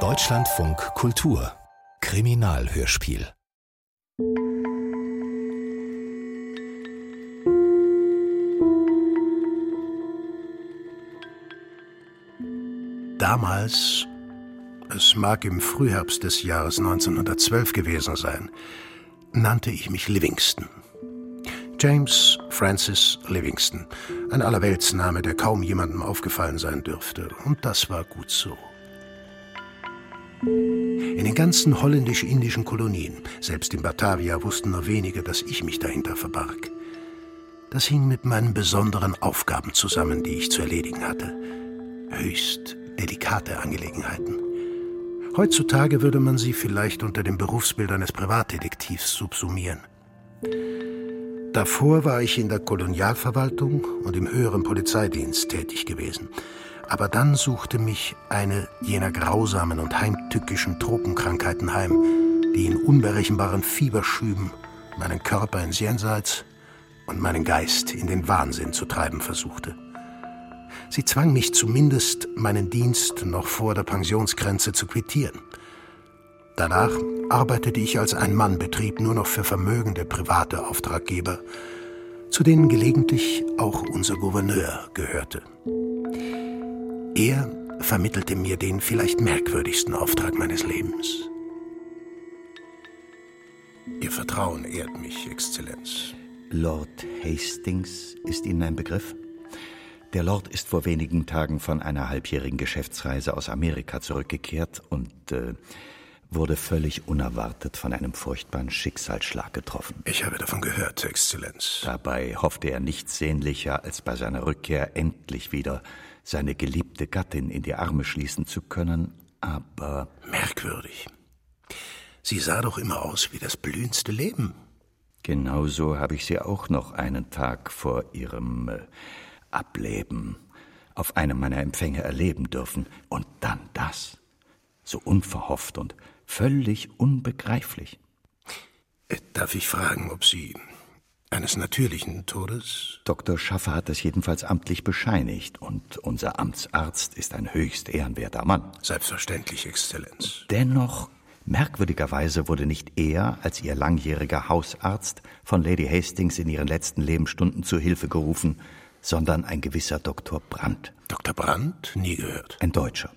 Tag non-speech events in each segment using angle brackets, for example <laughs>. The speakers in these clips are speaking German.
Deutschlandfunk Kultur Kriminalhörspiel Damals, es mag im Frühherbst des Jahres 1912 gewesen sein, nannte ich mich Livingston. James Francis Livingston, ein Allerweltsname, der kaum jemandem aufgefallen sein dürfte, und das war gut so. In den ganzen holländisch-indischen Kolonien, selbst in Batavia, wussten nur wenige, dass ich mich dahinter verbarg. Das hing mit meinen besonderen Aufgaben zusammen, die ich zu erledigen hatte. Höchst delikate Angelegenheiten. Heutzutage würde man sie vielleicht unter dem Berufsbild eines Privatdetektivs subsumieren. Davor war ich in der Kolonialverwaltung und im höheren Polizeidienst tätig gewesen. Aber dann suchte mich eine jener grausamen und heimtückischen Tropenkrankheiten heim, die in unberechenbaren Fieberschüben meinen Körper ins Jenseits und meinen Geist in den Wahnsinn zu treiben versuchte. Sie zwang mich zumindest, meinen Dienst noch vor der Pensionsgrenze zu quittieren. Danach arbeitete ich als Ein-Mann-Betrieb nur noch für vermögende private Auftraggeber, zu denen gelegentlich auch unser Gouverneur gehörte. Er vermittelte mir den vielleicht merkwürdigsten Auftrag meines Lebens. Ihr Vertrauen ehrt mich, Exzellenz. Lord Hastings ist Ihnen ein Begriff? Der Lord ist vor wenigen Tagen von einer halbjährigen Geschäftsreise aus Amerika zurückgekehrt und äh, wurde völlig unerwartet von einem furchtbaren Schicksalsschlag getroffen. Ich habe davon gehört, Exzellenz. Dabei hoffte er nichts sehnlicher, als bei seiner Rückkehr endlich wieder seine geliebte Gattin in die Arme schließen zu können, aber. Merkwürdig. Sie sah doch immer aus wie das blühendste Leben. Genauso habe ich sie auch noch einen Tag vor ihrem äh, Ableben auf einem meiner Empfänge erleben dürfen. Und dann das. So unverhofft und völlig unbegreiflich. Äh, darf ich fragen, ob Sie eines natürlichen Todes? Dr. Schaffer hat es jedenfalls amtlich bescheinigt und unser Amtsarzt ist ein höchst ehrenwerter Mann. Selbstverständlich, Exzellenz. Dennoch, merkwürdigerweise wurde nicht er als ihr langjähriger Hausarzt von Lady Hastings in ihren letzten Lebensstunden zu Hilfe gerufen, sondern ein gewisser Dr. Brandt. Dr. Brandt? Nie gehört. Ein Deutscher.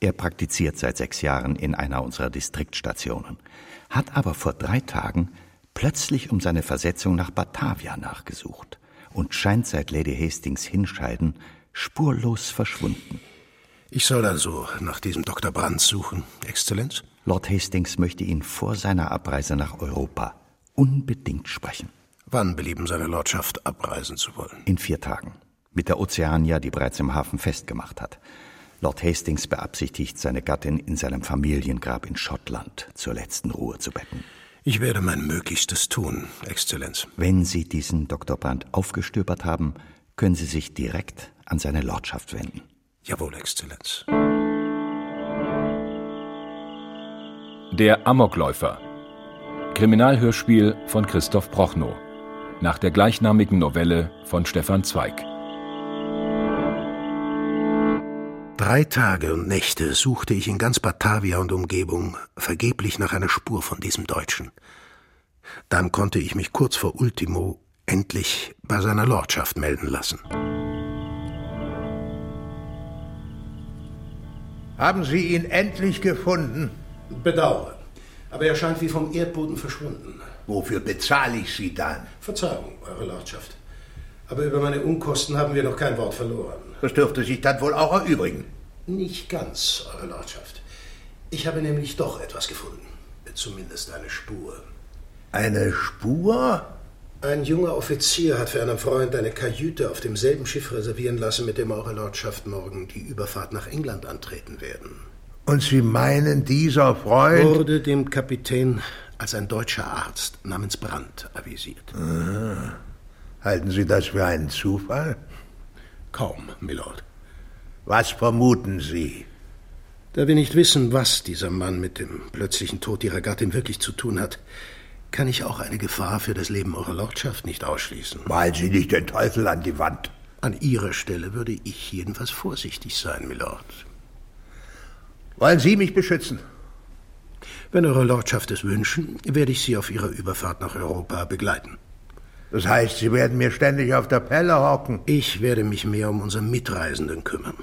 Er praktiziert seit sechs Jahren in einer unserer Distriktstationen, hat aber vor drei Tagen plötzlich um seine Versetzung nach Batavia nachgesucht und scheint seit Lady Hastings Hinscheiden spurlos verschwunden. Ich soll also nach diesem Dr. Brandt suchen, Exzellenz? Lord Hastings möchte ihn vor seiner Abreise nach Europa unbedingt sprechen. Wann belieben seine Lordschaft abreisen zu wollen? In vier Tagen. Mit der Ozeania, die bereits im Hafen festgemacht hat. Lord Hastings beabsichtigt, seine Gattin in seinem Familiengrab in Schottland zur letzten Ruhe zu betten. Ich werde mein Möglichstes tun, Exzellenz. Wenn Sie diesen Dr. Brandt aufgestöbert haben, können Sie sich direkt an seine Lordschaft wenden. Jawohl, Exzellenz. Der Amokläufer. Kriminalhörspiel von Christoph Prochnow nach der gleichnamigen Novelle von Stefan Zweig. Drei Tage und Nächte suchte ich in ganz Batavia und Umgebung vergeblich nach einer Spur von diesem Deutschen. Dann konnte ich mich kurz vor Ultimo endlich bei seiner Lordschaft melden lassen. Haben Sie ihn endlich gefunden? Bedauere. Aber er scheint wie vom Erdboden verschwunden. Wofür bezahle ich Sie dann? Verzeihung, Eure Lordschaft. Aber über meine Unkosten haben wir noch kein Wort verloren. Das dürfte sich dann wohl auch erübrigen. Nicht ganz, Eure Lordschaft. Ich habe nämlich doch etwas gefunden. Zumindest eine Spur. Eine Spur? Ein junger Offizier hat für einen Freund eine Kajüte auf demselben Schiff reservieren lassen, mit dem Eure Lordschaft morgen die Überfahrt nach England antreten werden. Und Sie meinen, dieser Freund wurde dem Kapitän als ein deutscher Arzt namens Brandt avisiert. Aha. Halten Sie das für einen Zufall? Kaum, Milord. Was vermuten Sie? Da wir nicht wissen, was dieser Mann mit dem plötzlichen Tod Ihrer Gattin wirklich zu tun hat, kann ich auch eine Gefahr für das Leben Eurer Lordschaft nicht ausschließen. Malen Sie nicht den Teufel an die Wand. An Ihrer Stelle würde ich jedenfalls vorsichtig sein, Milord. Wollen Sie mich beschützen? Wenn Eure Lordschaft es wünschen, werde ich Sie auf Ihrer Überfahrt nach Europa begleiten. Das heißt, Sie werden mir ständig auf der Pelle hocken. Ich werde mich mehr um unsere Mitreisenden kümmern.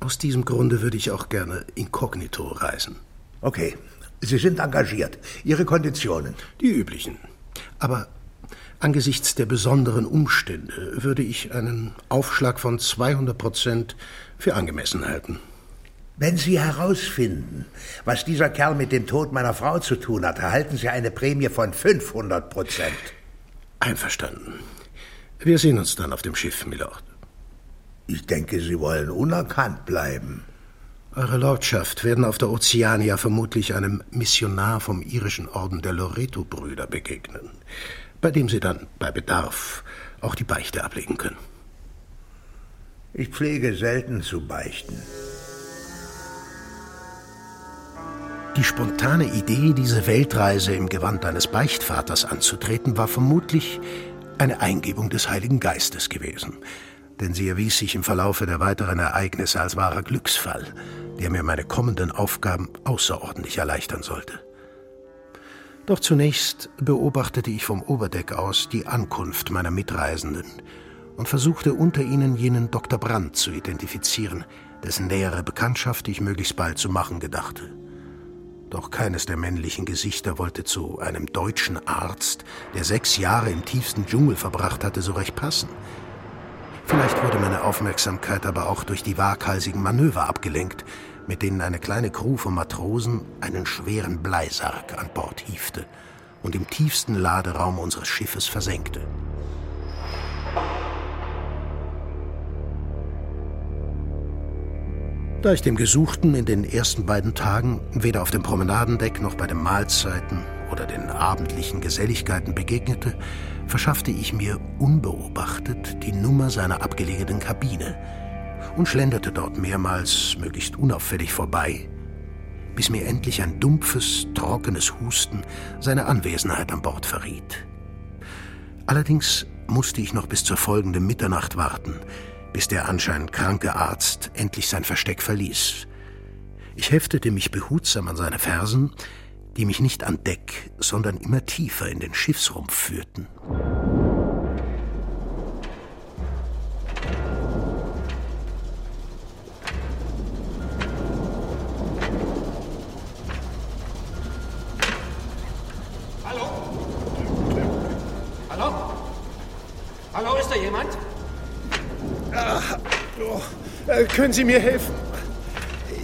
Aus diesem Grunde würde ich auch gerne inkognito reisen. Okay, Sie sind engagiert. Ihre Konditionen? Die üblichen. Aber angesichts der besonderen Umstände würde ich einen Aufschlag von 200 Prozent für angemessen halten. Wenn Sie herausfinden, was dieser Kerl mit dem Tod meiner Frau zu tun hat, erhalten Sie eine Prämie von 500 Prozent. Einverstanden. Wir sehen uns dann auf dem Schiff, Milord. Ich denke, Sie wollen unerkannt bleiben. Eure Lordschaft werden auf der Ozeania vermutlich einem Missionar vom irischen Orden der Loreto-Brüder begegnen, bei dem Sie dann bei Bedarf auch die Beichte ablegen können. Ich pflege selten zu beichten. Die spontane Idee, diese Weltreise im Gewand eines Beichtvaters anzutreten, war vermutlich eine Eingebung des Heiligen Geistes gewesen. Denn sie erwies sich im Verlaufe der weiteren Ereignisse als wahrer Glücksfall, der mir meine kommenden Aufgaben außerordentlich erleichtern sollte. Doch zunächst beobachtete ich vom Oberdeck aus die Ankunft meiner Mitreisenden und versuchte unter ihnen jenen Dr. Brandt zu identifizieren, dessen nähere Bekanntschaft ich möglichst bald zu machen gedachte. Doch keines der männlichen Gesichter wollte zu einem deutschen Arzt, der sechs Jahre im tiefsten Dschungel verbracht hatte, so recht passen. Vielleicht wurde meine Aufmerksamkeit aber auch durch die waghalsigen Manöver abgelenkt, mit denen eine kleine Crew von Matrosen einen schweren Bleisarg an Bord hiefte und im tiefsten Laderaum unseres Schiffes versenkte. Da ich dem Gesuchten in den ersten beiden Tagen weder auf dem Promenadendeck noch bei den Mahlzeiten oder den abendlichen Geselligkeiten begegnete, verschaffte ich mir unbeobachtet die Nummer seiner abgelegenen Kabine und schlenderte dort mehrmals möglichst unauffällig vorbei, bis mir endlich ein dumpfes, trockenes Husten seine Anwesenheit an Bord verriet. Allerdings musste ich noch bis zur folgenden Mitternacht warten, bis der anscheinend kranke Arzt endlich sein Versteck verließ. Ich heftete mich behutsam an seine Fersen, die mich nicht an Deck, sondern immer tiefer in den Schiffsrumpf führten. Äh, können Sie mir helfen?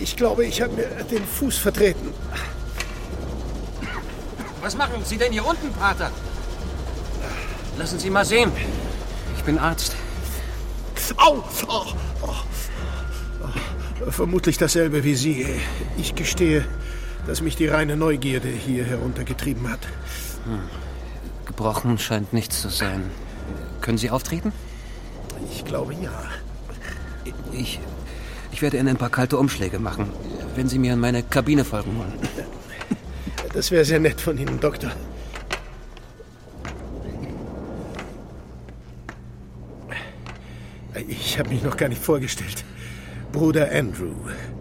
Ich glaube, ich habe mir den Fuß vertreten. Was machen Sie denn hier unten, Pater? Lassen Sie mal sehen. Ich bin Arzt. Au! Oh, oh, oh. Vermutlich dasselbe wie Sie. Ich gestehe, dass mich die reine Neugierde hier heruntergetrieben hat. Gebrochen scheint nichts zu sein. Können Sie auftreten? Ich glaube ja. Ich, ich werde Ihnen ein paar kalte Umschläge machen, wenn Sie mir in meine Kabine folgen wollen. Das wäre sehr nett von Ihnen, Doktor. Ich habe mich noch gar nicht vorgestellt. Bruder Andrew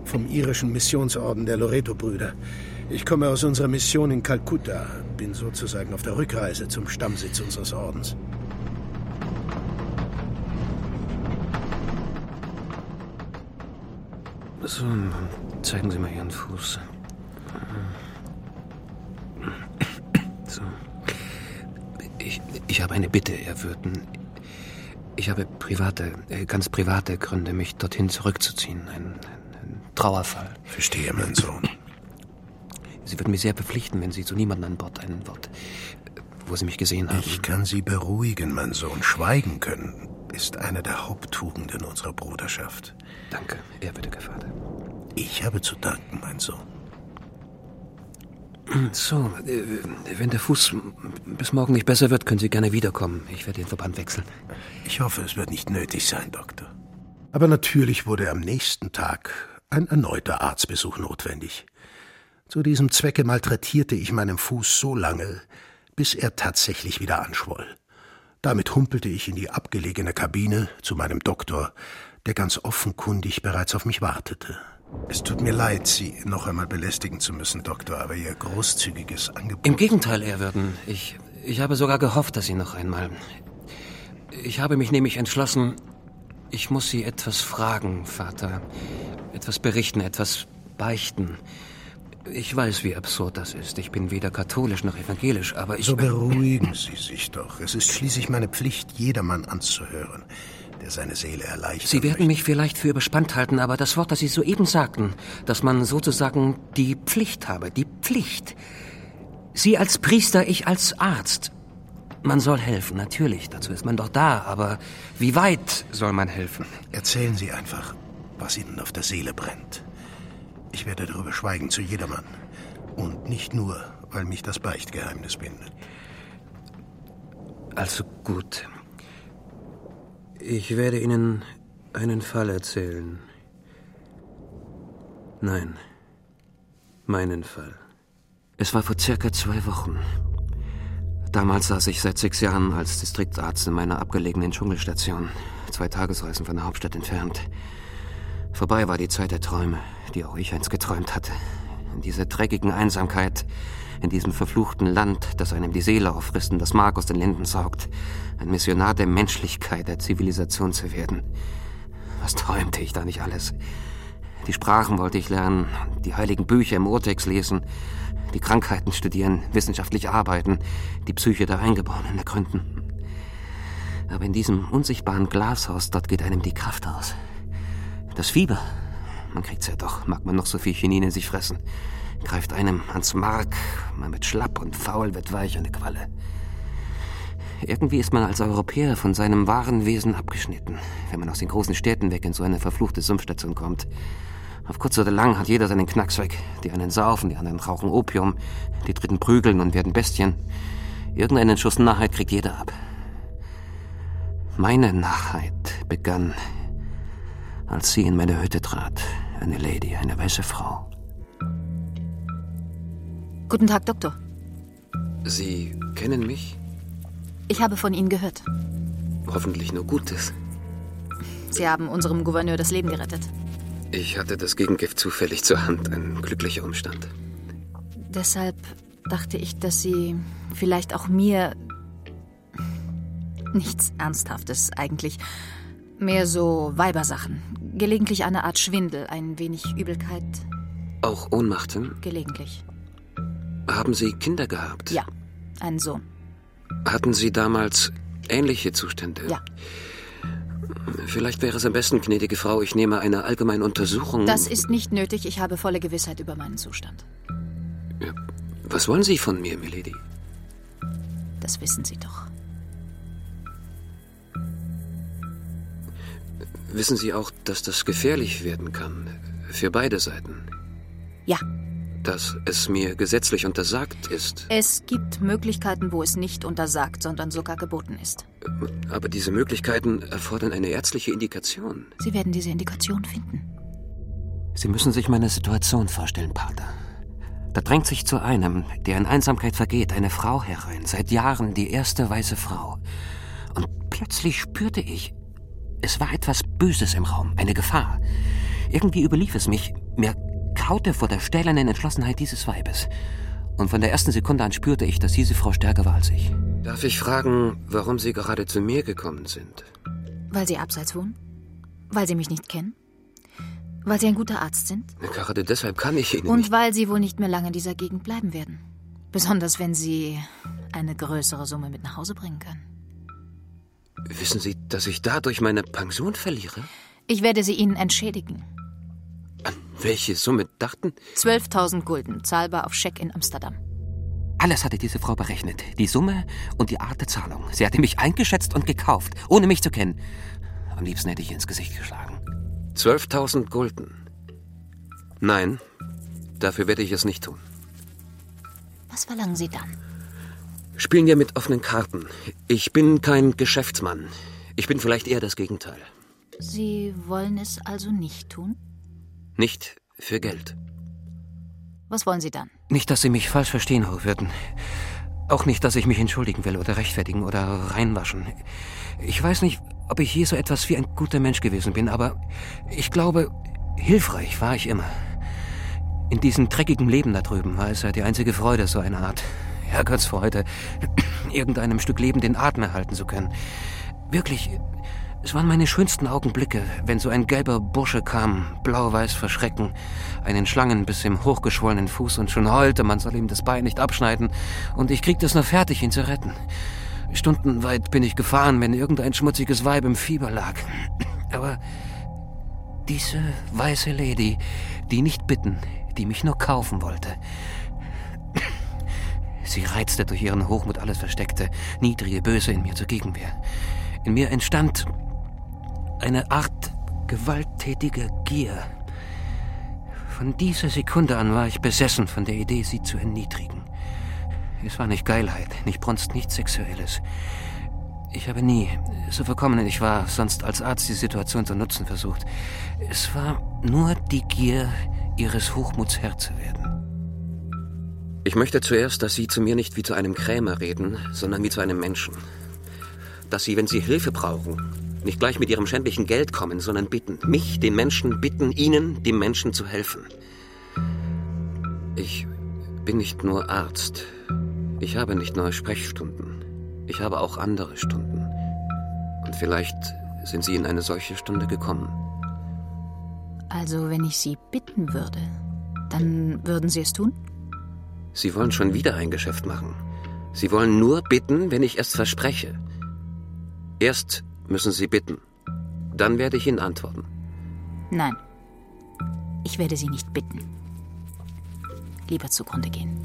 vom irischen Missionsorden der Loreto-Brüder. Ich komme aus unserer Mission in Kalkutta, bin sozusagen auf der Rückreise zum Stammsitz unseres Ordens. So, zeigen Sie mal Ihren Fuß. So. Ich, ich habe eine Bitte, Ehrwürden. Ich habe private, äh, ganz private Gründe, mich dorthin zurückzuziehen. Ein, ein Trauerfall. Verstehe, mein Sohn. Sie würden mich sehr bepflichten, wenn Sie zu niemandem an Bord ein Wort, äh, wo Sie mich gesehen haben. Ich kann Sie beruhigen, mein Sohn. Schweigen können ist eine der Haupttugenden unserer Bruderschaft. Danke, ehrwürdiger Vater. Ich habe zu danken, mein Sohn. So, äh, wenn der Fuß bis morgen nicht besser wird, können Sie gerne wiederkommen. Ich werde den Verband wechseln. Ich hoffe, es wird nicht nötig sein, Doktor. Aber natürlich wurde am nächsten Tag ein erneuter Arztbesuch notwendig. Zu diesem Zwecke malträtierte ich meinen Fuß so lange, bis er tatsächlich wieder anschwoll. Damit humpelte ich in die abgelegene Kabine zu meinem Doktor, der ganz offenkundig bereits auf mich wartete. Es tut mir leid, Sie noch einmal belästigen zu müssen, Doktor, aber Ihr großzügiges Angebot. Im Gegenteil, Ehrwürden. Ich, ich habe sogar gehofft, dass Sie noch einmal. Ich habe mich nämlich entschlossen, ich muss Sie etwas fragen, Vater. Etwas berichten, etwas beichten. Ich weiß, wie absurd das ist. Ich bin weder katholisch noch evangelisch, aber ich. So beruhigen Sie sich doch. Es ist schließlich meine Pflicht, jedermann anzuhören, der seine Seele erleichtert. Sie werden mich vielleicht für überspannt halten, aber das Wort, das Sie soeben sagten, dass man sozusagen die Pflicht habe, die Pflicht. Sie als Priester, ich als Arzt. Man soll helfen, natürlich, dazu ist man doch da, aber wie weit soll man helfen? Erzählen Sie einfach, was Ihnen auf der Seele brennt. Ich werde darüber schweigen zu jedermann. Und nicht nur, weil mich das Beichtgeheimnis bindet. Also gut. Ich werde Ihnen einen Fall erzählen. Nein, meinen Fall. Es war vor circa zwei Wochen. Damals saß ich seit sechs Jahren als Distriktarzt in meiner abgelegenen Dschungelstation, zwei Tagesreisen von der Hauptstadt entfernt. Vorbei war die Zeit der Träume, die auch ich einst geträumt hatte. In dieser dreckigen Einsamkeit, in diesem verfluchten Land, das einem die Seele auffrisst und das Mark aus den Linden saugt. Ein Missionar der Menschlichkeit, der Zivilisation zu werden. Was träumte ich da nicht alles? Die Sprachen wollte ich lernen, die heiligen Bücher im Urtext lesen, die Krankheiten studieren, wissenschaftlich arbeiten, die Psyche der Eingeborenen ergründen. Aber in diesem unsichtbaren Glashaus, dort geht einem die Kraft aus. Das Fieber, man kriegt's ja doch, mag man noch so viel Chinin in sich fressen, greift einem ans Mark, man wird schlapp und faul, wird weich eine Qualle. Irgendwie ist man als Europäer von seinem wahren Wesen abgeschnitten, wenn man aus den großen Städten weg in so eine verfluchte Sumpfstation kommt. Auf kurz oder lang hat jeder seinen Knacks weg. Die einen saufen, die anderen rauchen Opium, die dritten prügeln und werden Bestien. Irgendeinen Schuss Narrheit kriegt jeder ab. Meine Narrheit begann als sie in meine Hütte trat. Eine Lady, eine weiße Frau. Guten Tag, Doktor. Sie kennen mich? Ich habe von Ihnen gehört. Hoffentlich nur Gutes. Sie haben unserem Gouverneur das Leben gerettet. Ich hatte das Gegengift zufällig zur Hand, ein glücklicher Umstand. Deshalb dachte ich, dass Sie vielleicht auch mir nichts Ernsthaftes eigentlich, mehr so Weibersachen, Gelegentlich eine Art Schwindel, ein wenig Übelkeit. Auch Ohnmachten? Gelegentlich. Haben Sie Kinder gehabt? Ja, einen Sohn. Hatten Sie damals ähnliche Zustände? Ja. Vielleicht wäre es am besten, gnädige Frau, ich nehme eine allgemeine Untersuchung. Das ist nicht nötig. Ich habe volle Gewissheit über meinen Zustand. Was wollen Sie von mir, Milady? Das wissen Sie doch. Wissen Sie auch, dass das gefährlich werden kann? Für beide Seiten? Ja. Dass es mir gesetzlich untersagt ist? Es gibt Möglichkeiten, wo es nicht untersagt, sondern sogar geboten ist. Aber diese Möglichkeiten erfordern eine ärztliche Indikation. Sie werden diese Indikation finden. Sie müssen sich meine Situation vorstellen, Pater. Da drängt sich zu einem, der in Einsamkeit vergeht, eine Frau herein, seit Jahren die erste weiße Frau. Und plötzlich spürte ich, es war etwas Böses im Raum, eine Gefahr. Irgendwie überlief es mich. Mir kaute vor der stählernen Entschlossenheit dieses Weibes. Und von der ersten Sekunde an spürte ich, dass diese Frau stärker war als ich. Darf ich fragen, warum Sie gerade zu mir gekommen sind? Weil Sie abseits wohnen? Weil Sie mich nicht kennen? Weil Sie ein guter Arzt sind? Gerade deshalb kann ich Ihnen. Und nicht weil Sie wohl nicht mehr lange in dieser Gegend bleiben werden. Besonders wenn Sie eine größere Summe mit nach Hause bringen können. Wissen Sie, dass ich dadurch meine Pension verliere? Ich werde sie Ihnen entschädigen. An welche Summe dachten? 12.000 Gulden, zahlbar auf Scheck in Amsterdam. Alles hatte diese Frau berechnet. Die Summe und die Art der Zahlung. Sie hatte mich eingeschätzt und gekauft, ohne mich zu kennen. Am liebsten hätte ich ihr ins Gesicht geschlagen. 12.000 Gulden. Nein, dafür werde ich es nicht tun. Was verlangen Sie dann? Spielen wir mit offenen Karten. Ich bin kein Geschäftsmann. Ich bin vielleicht eher das Gegenteil. Sie wollen es also nicht tun? Nicht für Geld. Was wollen Sie dann? Nicht, dass Sie mich falsch verstehen, würden. Auch nicht, dass ich mich entschuldigen will oder rechtfertigen oder reinwaschen. Ich weiß nicht, ob ich je so etwas wie ein guter Mensch gewesen bin, aber ich glaube, Hilfreich war ich immer. In diesem dreckigen Leben da drüben war es ja die einzige Freude, so eine Art Herrgottsfreude, <clears throat> irgendeinem Stück Leben den Atem erhalten zu können. Wirklich, es waren meine schönsten Augenblicke, wenn so ein gelber Bursche kam, blau-weiß vor Schrecken, einen Schlangen bis im hochgeschwollenen Fuß und schon heulte, man soll ihm das Bein nicht abschneiden und ich kriegte es nur fertig, ihn zu retten. Stundenweit bin ich gefahren, wenn irgendein schmutziges Weib im Fieber lag. <clears throat> Aber diese weiße Lady, die nicht bitten, die mich nur kaufen wollte. <clears throat> Sie reizte durch ihren Hochmut alles Versteckte, niedrige, böse in mir zur Gegenwehr. In mir entstand eine Art gewalttätiger Gier. Von dieser Sekunde an war ich besessen von der Idee, sie zu erniedrigen. Es war nicht Geilheit, nicht Brunst, nichts Sexuelles. Ich habe nie, so verkommen ich war, sonst als Arzt die Situation zu nutzen versucht. Es war nur die Gier, ihres Hochmuts Herr zu werden. Ich möchte zuerst, dass Sie zu mir nicht wie zu einem Krämer reden, sondern wie zu einem Menschen. Dass Sie, wenn Sie Hilfe brauchen, nicht gleich mit Ihrem schändlichen Geld kommen, sondern bitten. Mich, den Menschen, bitten, Ihnen, dem Menschen zu helfen. Ich bin nicht nur Arzt. Ich habe nicht nur Sprechstunden. Ich habe auch andere Stunden. Und vielleicht sind Sie in eine solche Stunde gekommen. Also, wenn ich Sie bitten würde, dann würden Sie es tun? Sie wollen schon wieder ein Geschäft machen. Sie wollen nur bitten, wenn ich erst verspreche. Erst müssen Sie bitten. Dann werde ich Ihnen antworten. Nein. Ich werde Sie nicht bitten. Lieber zugrunde gehen.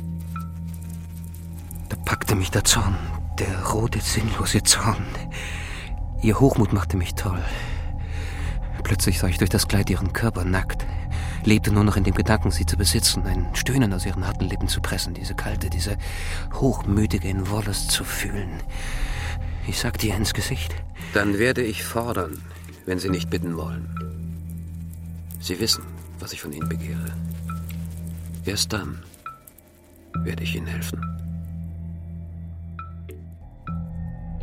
Da packte mich der Zorn, der rote, sinnlose Zorn. Ihr Hochmut machte mich toll. Plötzlich sah ich durch das Kleid ihren Körper nackt, lebte nur noch in dem Gedanken, sie zu besitzen, ein Stöhnen aus ihren harten Lippen zu pressen, diese kalte, diese hochmütige in Wollust zu fühlen. Ich sagte ihr ins Gesicht. Dann werde ich fordern, wenn Sie nicht bitten wollen. Sie wissen, was ich von Ihnen begehre. Erst dann werde ich Ihnen helfen.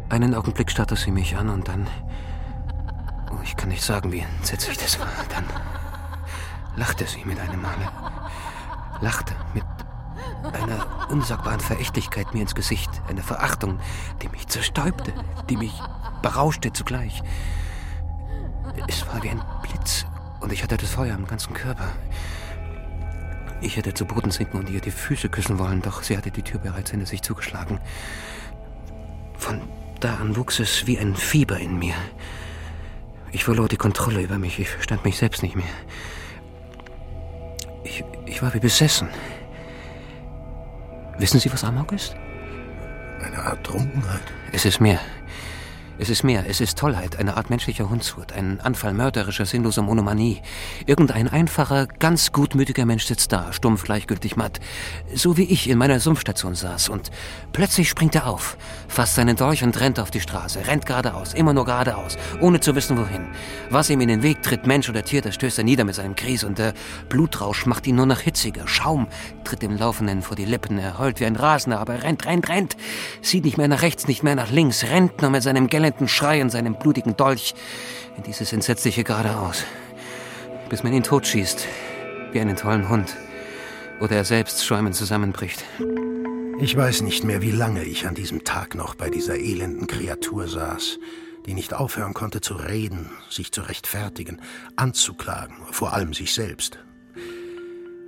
Einen Augenblick starrte sie mich an und dann Oh, ich kann nicht sagen, wie entsetzlich das war. Dann lachte sie mit einem Male. Lachte mit einer unsagbaren Verächtlichkeit mir ins Gesicht. Eine Verachtung, die mich zerstäubte, die mich berauschte zugleich. Es war wie ein Blitz und ich hatte das Feuer im ganzen Körper. Ich hätte zu Boden sinken und ihr die Füße küssen wollen, doch sie hatte die Tür bereits hinter sich zugeschlagen. Von da an wuchs es wie ein Fieber in mir. Ich verlor die Kontrolle über mich. Ich verstand mich selbst nicht mehr. Ich, ich war wie besessen. Wissen Sie, was Amok ist? Eine Art Trunkenheit. Es ist mehr. Es ist mehr, es ist Tollheit, eine Art menschlicher Hundswut, ein Anfall mörderischer, sinnloser Monomanie. Irgendein einfacher, ganz gutmütiger Mensch sitzt da, stumpf, gleichgültig, matt, so wie ich in meiner Sumpfstation saß, und plötzlich springt er auf, fasst seinen Dolch und rennt auf die Straße, rennt geradeaus, immer nur geradeaus, ohne zu wissen wohin. Was ihm in den Weg tritt, Mensch oder Tier, das stößt er nieder mit seinem Kries, und der Blutrausch macht ihn nur noch hitziger. Schaum tritt dem Laufenden vor die Lippen, er heult wie ein Rasender, aber er rennt, rennt, rennt, sieht nicht mehr nach rechts, nicht mehr nach links, rennt nur mit seinem Gell gellenden Schrei und seinem blutigen Dolch in dieses entsetzliche geradeaus, bis man ihn totschießt, wie einen tollen Hund, oder er selbst schäumend zusammenbricht. Ich weiß nicht mehr, wie lange ich an diesem Tag noch bei dieser elenden Kreatur saß, die nicht aufhören konnte zu reden, sich zu rechtfertigen, anzuklagen, vor allem sich selbst.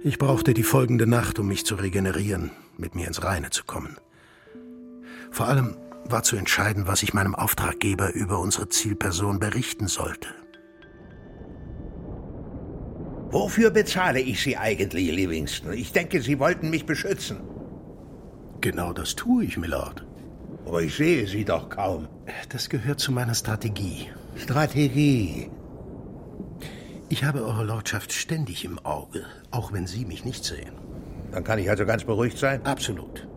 Ich brauchte die folgende Nacht, um mich zu regenerieren, mit mir ins Reine zu kommen. Vor allem war zu entscheiden, was ich meinem Auftraggeber über unsere Zielperson berichten sollte. Wofür bezahle ich Sie eigentlich, Livingston? Ich denke, Sie wollten mich beschützen. Genau das tue ich, Milord. Aber ich sehe Sie doch kaum. Das gehört zu meiner Strategie. Strategie? Ich habe Eure Lordschaft ständig im Auge, auch wenn Sie mich nicht sehen. Dann kann ich also ganz beruhigt sein? Absolut.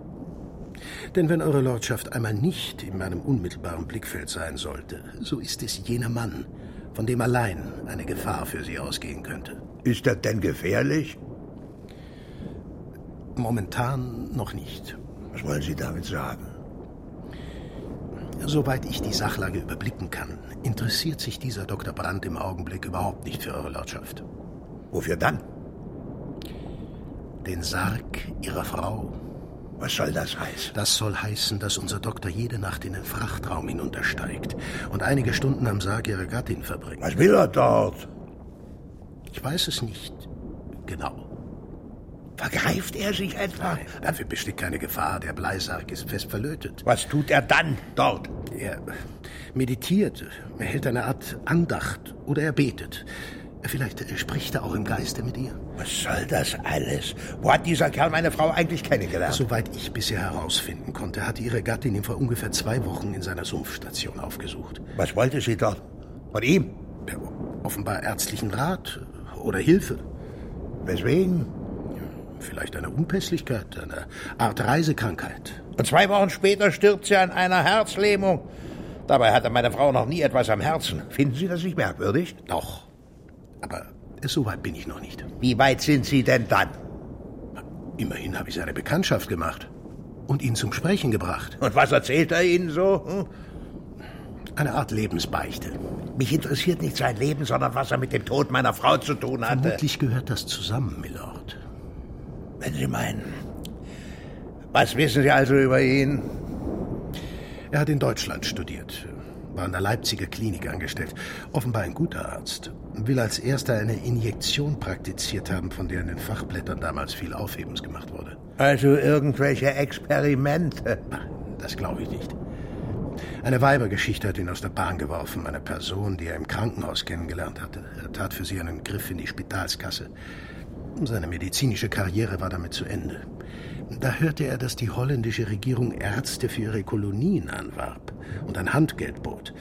Denn wenn Eure Lordschaft einmal nicht in meinem unmittelbaren Blickfeld sein sollte, so ist es jener Mann, von dem allein eine Gefahr für Sie ausgehen könnte. Ist das denn gefährlich? Momentan noch nicht. Was wollen Sie damit sagen? Soweit ich die Sachlage überblicken kann, interessiert sich dieser Dr. Brandt im Augenblick überhaupt nicht für Eure Lordschaft. Wofür dann? Den Sarg Ihrer Frau. Was soll das heißen? Das soll heißen, dass unser Doktor jede Nacht in den Frachtraum hinuntersteigt und einige Stunden am Sarg Ihrer Gattin verbringt. Was will er dort? Ich weiß es nicht genau. Vergreift er sich etwa? Nein, dafür besteht keine Gefahr. Der Bleisarg ist fest verlötet. Was tut er dann dort? Er meditiert, er hält eine Art Andacht oder er betet. Vielleicht spricht er auch im Geiste mit ihr. Was soll das alles? Wo hat dieser Kerl meine Frau eigentlich kennengelernt? Soweit ich bisher herausfinden konnte, hatte ihre Gattin ihn vor ungefähr zwei Wochen in seiner Sumpfstation aufgesucht. Was wollte sie dort? Von ihm? Ja, offenbar ärztlichen Rat oder Hilfe. Weswegen? Vielleicht eine Unpässlichkeit, eine Art Reisekrankheit. Und zwei Wochen später stirbt sie an einer Herzlähmung. Dabei hatte meine Frau noch nie etwas am Herzen. Finden Sie das nicht merkwürdig? Doch. Aber so weit bin ich noch nicht. Wie weit sind Sie denn dann? Immerhin habe ich seine Bekanntschaft gemacht und ihn zum Sprechen gebracht. Und was erzählt er Ihnen so? Hm? Eine Art Lebensbeichte. Mich interessiert nicht sein Leben, sondern was er mit dem Tod meiner Frau zu tun hatte. Vermutlich gehört das zusammen, Milord. Wenn Sie meinen. Was wissen Sie also über ihn? Er hat in Deutschland studiert, war an der Leipziger Klinik angestellt, offenbar ein guter Arzt, will als erster eine Injektion praktiziert haben, von der in den Fachblättern damals viel Aufhebens gemacht wurde. Also irgendwelche Experimente? Das glaube ich nicht. Eine Weibergeschichte hat ihn aus der Bahn geworfen. Eine Person, die er im Krankenhaus kennengelernt hatte. Er tat für sie einen Griff in die Spitalskasse. Seine medizinische Karriere war damit zu Ende. Da hörte er, dass die holländische Regierung Ärzte für ihre Kolonien anwarb und ein Handgeld bot.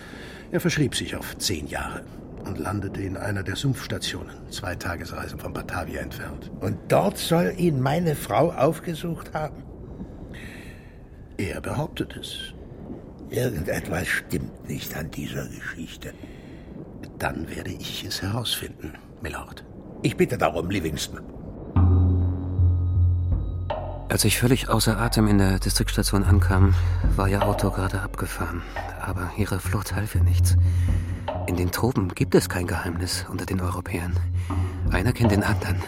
Er verschrieb sich auf zehn Jahre und landete in einer der Sumpfstationen, zwei Tagesreisen von Batavia entfernt. Und dort soll ihn meine Frau aufgesucht haben? Er behauptet es. Irgendetwas stimmt nicht an dieser Geschichte. Dann werde ich es herausfinden, Milord. Ich bitte darum, Livingston. Als ich völlig außer Atem in der Distriktstation ankam, war ihr Auto gerade abgefahren. Aber ihre Flucht half ihr nichts. In den Tropen gibt es kein Geheimnis unter den Europäern. Einer kennt den anderen.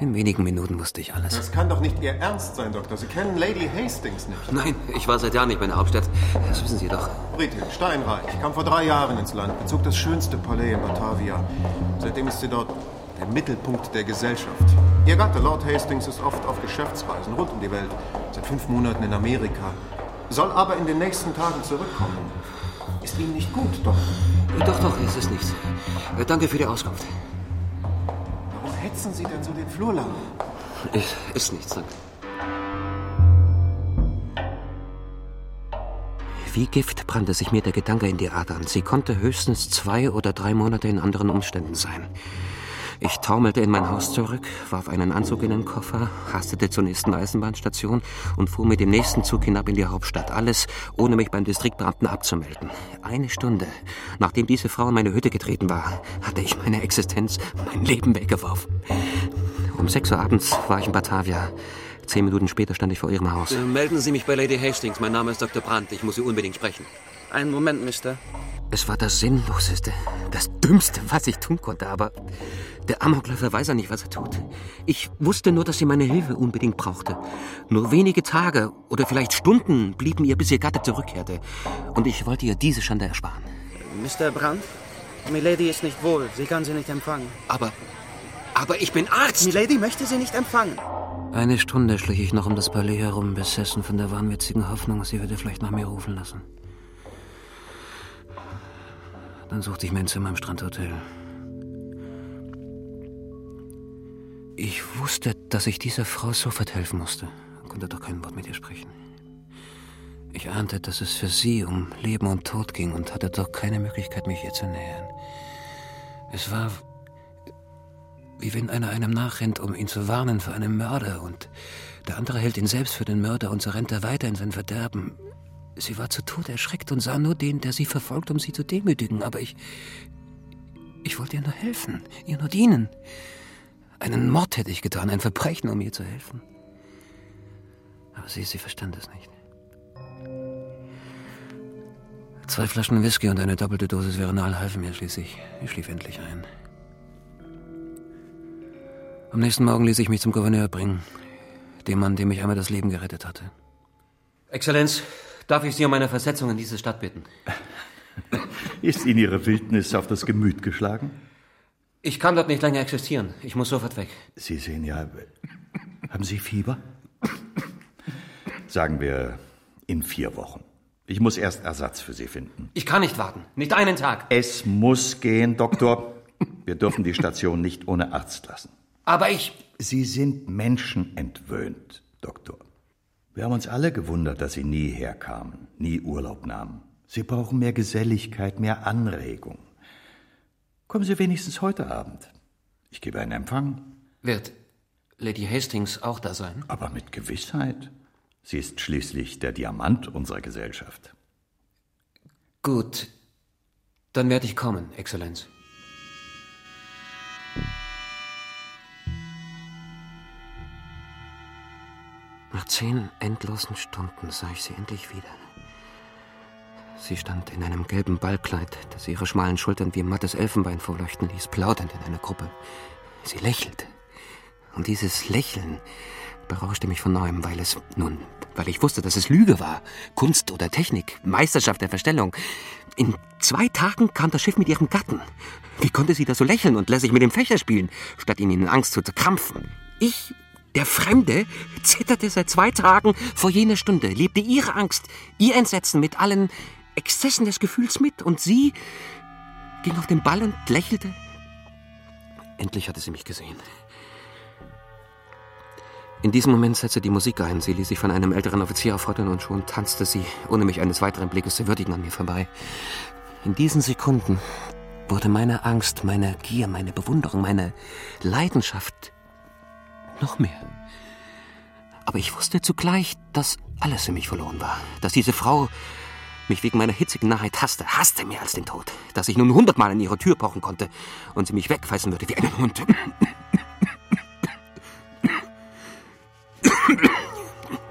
In wenigen Minuten wusste ich alles. Das kann doch nicht Ihr Ernst sein, Doktor. Sie kennen Lady Hastings nicht. Nein, ich war seit Jahren nicht mehr in der Hauptstadt. Das wissen Sie doch. Britin, steinreich, kam vor drei Jahren ins Land, bezog das schönste Palais in Batavia. Seitdem ist sie dort der Mittelpunkt der Gesellschaft. Ihr Gatte, Lord Hastings, ist oft auf Geschäftsreisen rund um die Welt. Seit fünf Monaten in Amerika. Soll aber in den nächsten Tagen zurückkommen. Ist Ihnen nicht gut, Doktor? Doch, doch, es ist nichts. Danke für die Auskunft. Warum hetzen Sie denn so den Flur lang? Ich, ist nichts, danke. Wie Gift brannte sich mir der Gedanke in die Adern. Sie konnte höchstens zwei oder drei Monate in anderen Umständen sein. Ich taumelte in mein Haus zurück, warf einen Anzug in den Koffer, hastete zur nächsten Eisenbahnstation und fuhr mit dem nächsten Zug hinab in die Hauptstadt. Alles, ohne mich beim Distriktbeamten abzumelden. Eine Stunde, nachdem diese Frau in meine Hütte getreten war, hatte ich meine Existenz, mein Leben weggeworfen. Um sechs Uhr abends war ich in Batavia. Zehn Minuten später stand ich vor ihrem Haus. Äh, melden Sie mich bei Lady Hastings. Mein Name ist Dr. Brandt. Ich muss Sie unbedingt sprechen. Einen Moment, Mister. Es war das Sinnloseste, das Dümmste, was ich tun konnte, aber der Amokläufer weiß ja nicht, was er tut. Ich wusste nur, dass sie meine Hilfe unbedingt brauchte. Nur wenige Tage oder vielleicht Stunden blieben ihr, bis ihr Gatte zurückkehrte. Und ich wollte ihr diese Schande ersparen. Mr. Brandt, Milady ist nicht wohl. Sie kann sie nicht empfangen. Aber, aber ich bin Arzt! Milady möchte sie nicht empfangen. Eine Stunde schlich ich noch um das Palais herum, besessen von der wahnwitzigen Hoffnung, sie würde vielleicht nach mir rufen lassen. Dann suchte ich mir ein Zimmer im Strandhotel. Ich wusste, dass ich dieser Frau sofort helfen musste, konnte doch kein Wort mit ihr sprechen. Ich ahnte, dass es für sie um Leben und Tod ging und hatte doch keine Möglichkeit, mich ihr zu nähern. Es war wie wenn einer einem nachrennt, um ihn zu warnen vor einem Mörder, und der andere hält ihn selbst für den Mörder und so rennt er weiter in sein Verderben. Sie war zu Tod erschreckt und sah nur den, der sie verfolgt, um sie zu demütigen, aber ich. Ich wollte ihr nur helfen, ihr nur dienen. Einen Mord hätte ich getan, ein Verbrechen, um ihr zu helfen. Aber sie, sie verstand es nicht. Zwei Flaschen Whisky und eine doppelte Dosis Veronal halfen mir schließlich. Ich schlief endlich ein. Am nächsten Morgen ließ ich mich zum Gouverneur bringen. Dem Mann, dem ich einmal das Leben gerettet hatte. Exzellenz, darf ich Sie um eine Versetzung in diese Stadt bitten? <laughs> Ist Ihnen Ihre Wildnis auf das Gemüt geschlagen? Ich kann dort nicht länger existieren. Ich muss sofort weg. Sie sehen ja. Haben Sie Fieber? Sagen wir in vier Wochen. Ich muss erst Ersatz für Sie finden. Ich kann nicht warten. Nicht einen Tag. Es muss gehen, Doktor. Wir dürfen die Station nicht ohne Arzt lassen. Aber ich. Sie sind menschenentwöhnt, Doktor. Wir haben uns alle gewundert, dass Sie nie herkamen, nie Urlaub nahmen. Sie brauchen mehr Geselligkeit, mehr Anregung. Kommen Sie wenigstens heute Abend. Ich gebe einen Empfang. Wird Lady Hastings auch da sein? Aber mit Gewissheit. Sie ist schließlich der Diamant unserer Gesellschaft. Gut. Dann werde ich kommen, Exzellenz. Nach zehn endlosen Stunden sah ich sie endlich wieder. Sie stand in einem gelben Ballkleid, das ihre schmalen Schultern wie mattes Elfenbein vorleuchten ließ, plaudernd in einer Gruppe. Sie lächelte. Und dieses Lächeln berauschte mich von neuem, weil es, nun, weil ich wusste, dass es Lüge war. Kunst oder Technik, Meisterschaft der Verstellung. In zwei Tagen kam das Schiff mit ihrem Gatten. Wie konnte sie da so lächeln und lässig mit dem Fächer spielen, statt ihn in Angst zu zerkrampfen? Ich, der Fremde, zitterte seit zwei Tagen vor jener Stunde, lebte ihre Angst, ihr Entsetzen mit allen Exzessen des Gefühls mit und sie ging auf den Ball und lächelte. Endlich hatte sie mich gesehen. In diesem Moment setzte die Musik ein. Sie ließ sich von einem älteren Offizier auffordern und schon tanzte sie, ohne mich eines weiteren Blickes zu würdigen, an mir vorbei. In diesen Sekunden wurde meine Angst, meine Gier, meine Bewunderung, meine Leidenschaft noch mehr. Aber ich wusste zugleich, dass alles für mich verloren war. Dass diese Frau mich wegen meiner hitzigen Nahheit hasste, hasste mehr als den Tod. Dass ich nun hundertmal an ihre Tür pochen konnte und sie mich wegweisen würde wie einen Hund.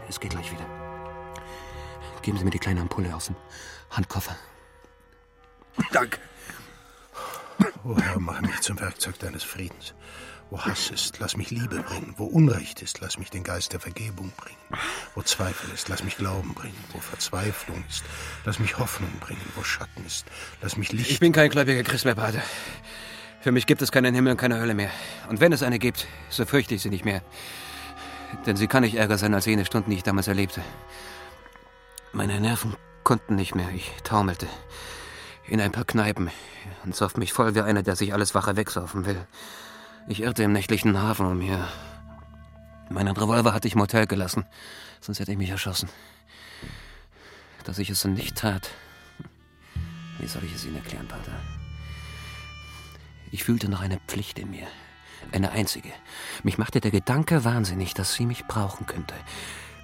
Es geht gleich wieder. Geben Sie mir die kleine Ampulle aus dem Handkoffer. Danke. O Herr, mach mich zum Werkzeug deines Friedens. Wo Hass ist, lass mich Liebe bringen. Wo Unrecht ist, lass mich den Geist der Vergebung bringen. Wo Zweifel ist, lass mich Glauben bringen. Wo Verzweiflung ist, lass mich Hoffnung bringen. Wo Schatten ist, lass mich Licht. Ich bin kein gläubiger Christ mehr, Pater. Für mich gibt es keinen Himmel und keine Hölle mehr. Und wenn es eine gibt, so fürchte ich sie nicht mehr. Denn sie kann nicht ärger sein als jene Stunden, die ich damals erlebte. Meine Nerven konnten nicht mehr. Ich taumelte. In ein paar Kneipen und soff mich voll wie einer, der sich alles Wache wegsaufen will. Ich irrte im nächtlichen Hafen umher. Meinen Revolver hatte ich im Hotel gelassen, sonst hätte ich mich erschossen. Dass ich es nicht tat. Wie soll ich es Ihnen erklären, Pater? Ich fühlte noch eine Pflicht in mir. Eine einzige. Mich machte der Gedanke wahnsinnig, dass sie mich brauchen könnte.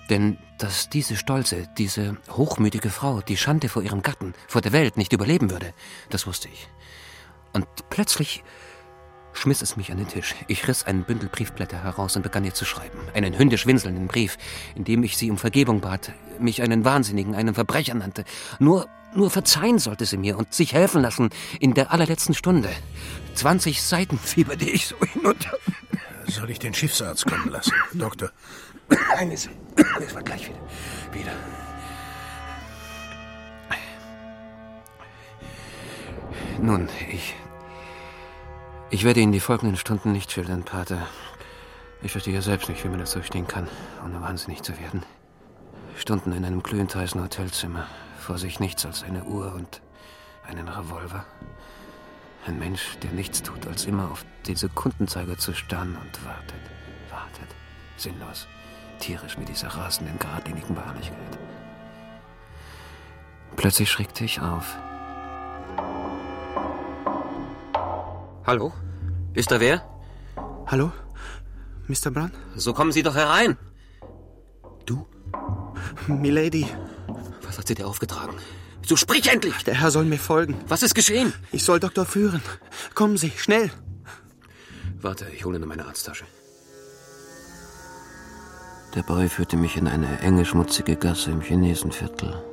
Denn dass diese stolze, diese hochmütige Frau die Schande vor ihrem Gatten, vor der Welt nicht überleben würde, das wusste ich. Und plötzlich schmiss es mich an den Tisch. Ich riss einen Bündel Briefblätter heraus und begann ihr zu schreiben. Einen hündisch winselnden Brief, in dem ich sie um Vergebung bat, mich einen Wahnsinnigen, einen Verbrecher nannte. Nur, nur verzeihen sollte sie mir und sich helfen lassen in der allerletzten Stunde. 20 Seiten fieberte ich so hinunter. Soll ich den Schiffsarzt kommen lassen, <laughs> Doktor? Nein, es, wird gleich wieder. Wieder. Nun, ich. Ich werde Ihnen die folgenden Stunden nicht schildern, Pater. Ich verstehe selbst nicht, wie man das durchstehen kann, ohne wahnsinnig zu werden. Stunden in einem glühend heißen Hotelzimmer, vor sich nichts als eine Uhr und einen Revolver. Ein Mensch, der nichts tut, als immer auf den Sekundenzeiger zu starren und wartet, wartet, sinnlos, tierisch mit dieser rasenden, geradlinigen Beharrlichkeit. Plötzlich schreckte ich auf. Hallo? Ist da wer? Hallo? Mr. Brand? So kommen Sie doch herein. Du? Milady. Was hat sie dir aufgetragen? So sprich endlich! Der Herr soll mir folgen. Was ist geschehen? Ich soll Doktor führen. Kommen Sie, schnell. Warte, ich hole nur meine Arzttasche. Der Boy führte mich in eine enge, schmutzige Gasse im Chinesenviertel.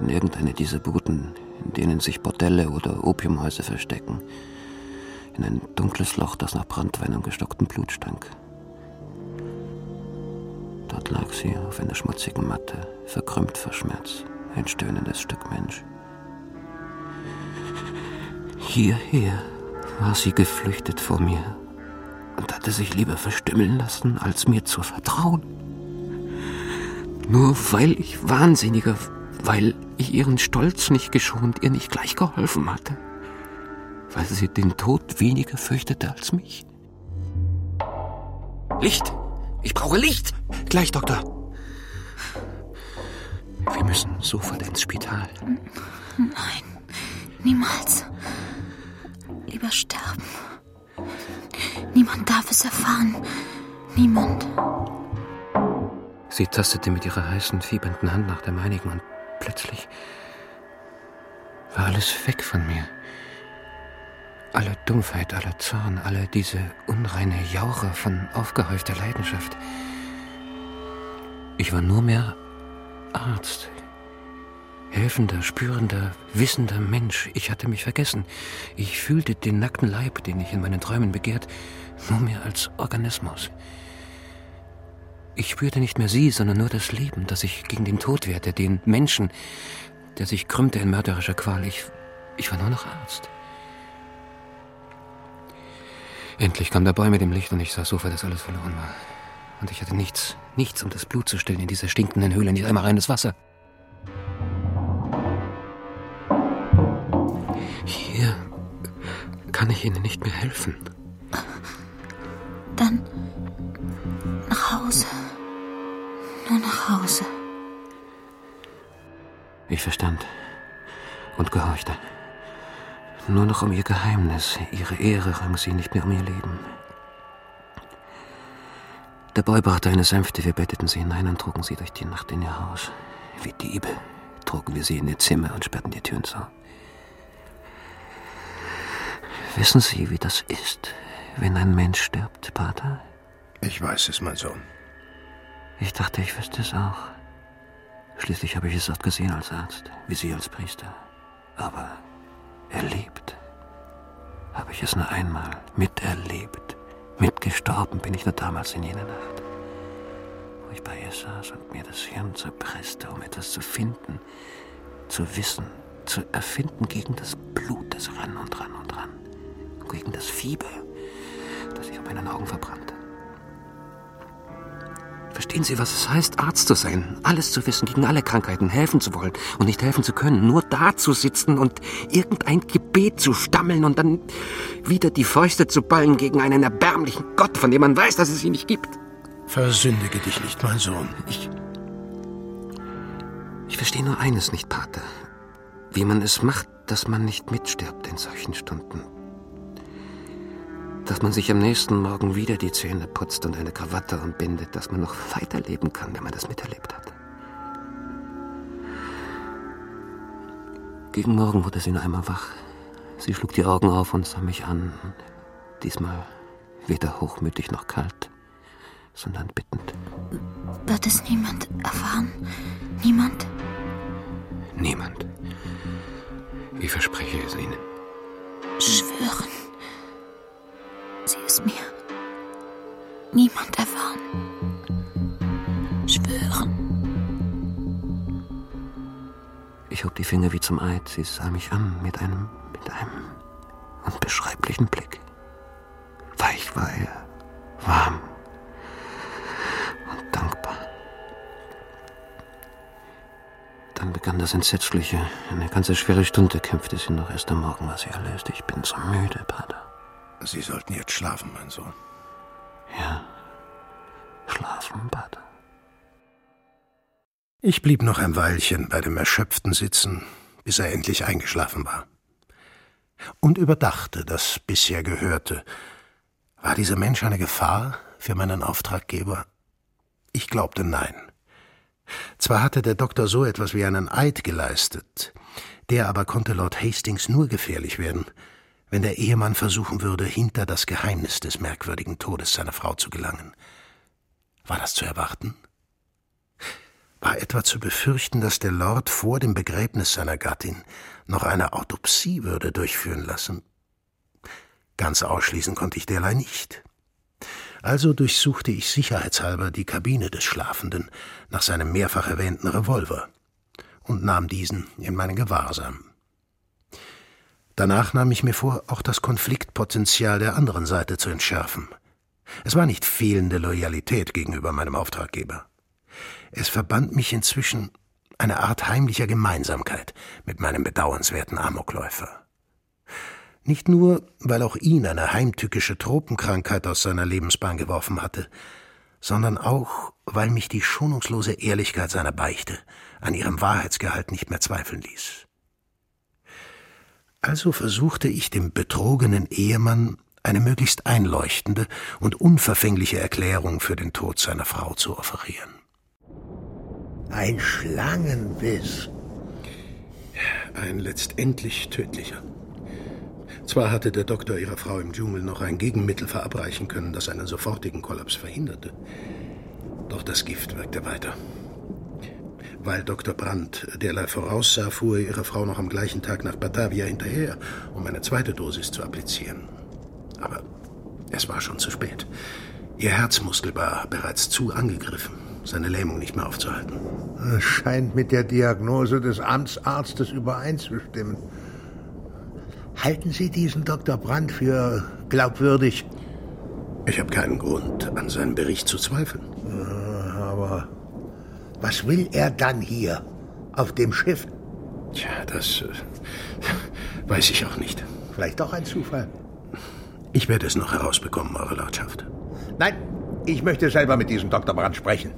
In irgendeine dieser Buden, in denen sich Bordelle oder Opiumhäuser verstecken. In ein dunkles Loch, das nach Brandwein und gestocktem Blut stank. Dort lag sie auf einer schmutzigen Matte, verkrümmt vor Schmerz, ein stöhnendes Stück Mensch. Hierher war sie geflüchtet vor mir und hatte sich lieber verstümmeln lassen, als mir zu vertrauen. Nur weil ich Wahnsinniger, weil ich ihren Stolz nicht geschont, ihr nicht gleich geholfen hatte. Weil sie den Tod weniger fürchtete als mich. Licht! Ich brauche Licht! Gleich, Doktor. Wir müssen sofort ins Spital. Nein, niemals. Lieber sterben. Niemand darf es erfahren. Niemand. Sie tastete mit ihrer heißen, fiebernden Hand nach der meinigen und plötzlich war alles weg von mir. Alle Dumpfheit, aller Zorn, alle diese unreine Jauche von aufgehäufter Leidenschaft. Ich war nur mehr Arzt. Helfender, spürender, wissender Mensch. Ich hatte mich vergessen. Ich fühlte den nackten Leib, den ich in meinen Träumen begehrt, nur mehr als Organismus. Ich spürte nicht mehr sie, sondern nur das Leben, das sich gegen den Tod wehrte, den Menschen, der sich krümmte in mörderischer Qual. Ich, ich war nur noch Arzt. Endlich kam der Boy mit dem Licht und ich sah so, dass alles verloren war. Und ich hatte nichts, nichts, um das Blut zu stillen in dieser stinkenden Höhle, nicht einmal reines Wasser. Hier kann ich Ihnen nicht mehr helfen. Dann nach Hause. Nur nach Hause. Ich verstand und gehorchte. Nur noch um ihr Geheimnis, ihre Ehre rang sie nicht mehr um ihr Leben. Der Boy brachte eine Sänfte, wir betteten sie hinein und trugen sie durch die Nacht in ihr Haus. Wie Diebe trugen wir sie in ihr Zimmer und sperrten die Türen zu. Wissen Sie, wie das ist, wenn ein Mensch stirbt, Pater? Ich weiß es, mein Sohn. Ich dachte, ich wüsste es auch. Schließlich habe ich es oft gesehen als Arzt, wie Sie als Priester. Aber erlebt habe ich es nur einmal miterlebt. Mitgestorben bin ich nur damals in jener Nacht, wo ich bei ihr saß und mir das Hirn zerpresste, um etwas zu finden, zu wissen, zu erfinden gegen das Blut, das ran und ran und ran, gegen das Fieber, das sich auf meinen Augen verbrannte. Verstehen Sie, was es heißt, Arzt zu sein, alles zu wissen, gegen alle Krankheiten helfen zu wollen und nicht helfen zu können, nur da zu sitzen und irgendein Gebet zu stammeln und dann wieder die Fäuste zu ballen gegen einen erbärmlichen Gott, von dem man weiß, dass es ihn nicht gibt. Versündige dich nicht, mein Sohn. Ich. Ich verstehe nur eines nicht, Pater. Wie man es macht, dass man nicht mitstirbt in solchen Stunden dass man sich am nächsten Morgen wieder die Zähne putzt und eine Krawatte umbindet, dass man noch weiterleben kann, wenn man das miterlebt hat. Gegen Morgen wurde sie noch einmal wach. Sie schlug die Augen auf und sah mich an. Diesmal weder hochmütig noch kalt, sondern bittend. Wird es niemand erfahren? Niemand? Niemand. Ich verspreche es Ihnen. Schwören. Es mir. Niemand erfahren. Schwören. Ich hob die Finger wie zum Eid. Sie sah mich an mit einem, mit einem unbeschreiblichen Blick. Weich war er, warm und dankbar. Dann begann das Entsetzliche. Eine ganze schwere Stunde kämpfte sie noch. Erst am Morgen war sie erlöst. Ich bin so müde, Pater. Sie sollten jetzt schlafen, mein Sohn. Ja, schlafen, Pater. Ich blieb noch ein Weilchen bei dem Erschöpften sitzen, bis er endlich eingeschlafen war. Und überdachte das bisher Gehörte. War dieser Mensch eine Gefahr für meinen Auftraggeber? Ich glaubte nein. Zwar hatte der Doktor so etwas wie einen Eid geleistet, der aber konnte Lord Hastings nur gefährlich werden, wenn der Ehemann versuchen würde, hinter das Geheimnis des merkwürdigen Todes seiner Frau zu gelangen. War das zu erwarten? War etwa zu befürchten, dass der Lord vor dem Begräbnis seiner Gattin noch eine Autopsie würde durchführen lassen? Ganz ausschließen konnte ich derlei nicht. Also durchsuchte ich sicherheitshalber die Kabine des Schlafenden nach seinem mehrfach erwähnten Revolver und nahm diesen in meinen Gewahrsam. Danach nahm ich mir vor, auch das Konfliktpotenzial der anderen Seite zu entschärfen. Es war nicht fehlende Loyalität gegenüber meinem Auftraggeber. Es verband mich inzwischen eine Art heimlicher Gemeinsamkeit mit meinem bedauernswerten Amokläufer. Nicht nur, weil auch ihn eine heimtückische Tropenkrankheit aus seiner Lebensbahn geworfen hatte, sondern auch, weil mich die schonungslose Ehrlichkeit seiner Beichte an ihrem Wahrheitsgehalt nicht mehr zweifeln ließ. Also versuchte ich dem betrogenen Ehemann eine möglichst einleuchtende und unverfängliche Erklärung für den Tod seiner Frau zu offerieren. Ein Schlangenbiss. Ein letztendlich tödlicher. Zwar hatte der Doktor ihrer Frau im Dschungel noch ein Gegenmittel verabreichen können, das einen sofortigen Kollaps verhinderte. Doch das Gift wirkte weiter. Weil Dr. Brandt derlei voraussah, fuhr ihrer Frau noch am gleichen Tag nach Batavia hinterher, um eine zweite Dosis zu applizieren. Aber es war schon zu spät. Ihr Herzmuskel war bereits zu angegriffen, seine Lähmung nicht mehr aufzuhalten. Es scheint mit der Diagnose des Amtsarztes übereinzustimmen. Halten Sie diesen Dr. Brandt für glaubwürdig? Ich habe keinen Grund, an seinem Bericht zu zweifeln. Aber was will er dann hier auf dem Schiff? Tja, das äh, weiß ich auch nicht. Vielleicht doch ein Zufall. Ich werde es noch herausbekommen, Eure Lordschaft. Nein, ich möchte selber mit diesem Dr. Brandt sprechen.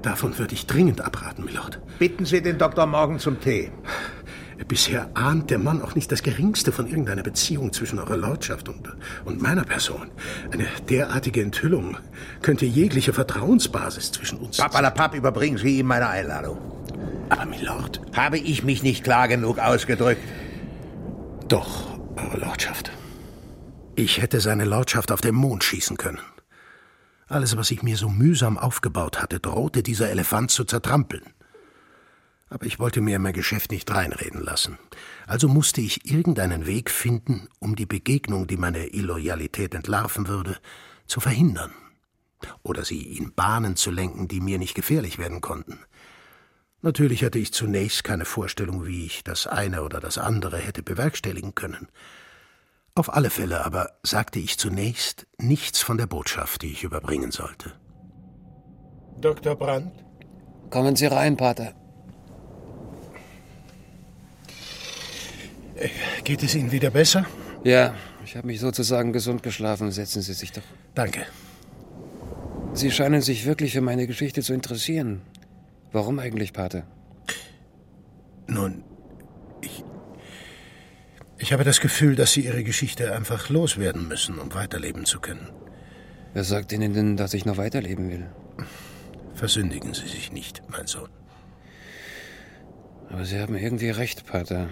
Davon würde ich dringend abraten, Milord. Bitten Sie den Doktor morgen zum Tee. Bisher ahnt der Mann auch nicht das Geringste von irgendeiner Beziehung zwischen Eurer Lordschaft und, und meiner Person. Eine derartige Enthüllung könnte jegliche Vertrauensbasis zwischen uns. Papalapap, überbringen Sie ihm meine Einladung. Aber, Milord. Habe ich mich nicht klar genug ausgedrückt? Doch, Eure Lordschaft. Ich hätte seine Lordschaft auf den Mond schießen können. Alles, was ich mir so mühsam aufgebaut hatte, drohte dieser Elefant zu zertrampeln. Aber ich wollte mir in mein Geschäft nicht reinreden lassen. Also musste ich irgendeinen Weg finden, um die Begegnung, die meine Illoyalität entlarven würde, zu verhindern. Oder sie in Bahnen zu lenken, die mir nicht gefährlich werden konnten. Natürlich hatte ich zunächst keine Vorstellung, wie ich das eine oder das andere hätte bewerkstelligen können. Auf alle Fälle aber sagte ich zunächst nichts von der Botschaft, die ich überbringen sollte. Dr. Brandt? Kommen Sie rein, Pater. Geht es Ihnen wieder besser? Ja, ich habe mich sozusagen gesund geschlafen. Setzen Sie sich doch. Danke. Sie scheinen sich wirklich für meine Geschichte zu interessieren. Warum eigentlich, Pater? Nun, ich. Ich habe das Gefühl, dass Sie Ihre Geschichte einfach loswerden müssen, um weiterleben zu können. Wer sagt Ihnen denn, dass ich noch weiterleben will? Versündigen Sie sich nicht, mein Sohn. Aber Sie haben irgendwie recht, Pater.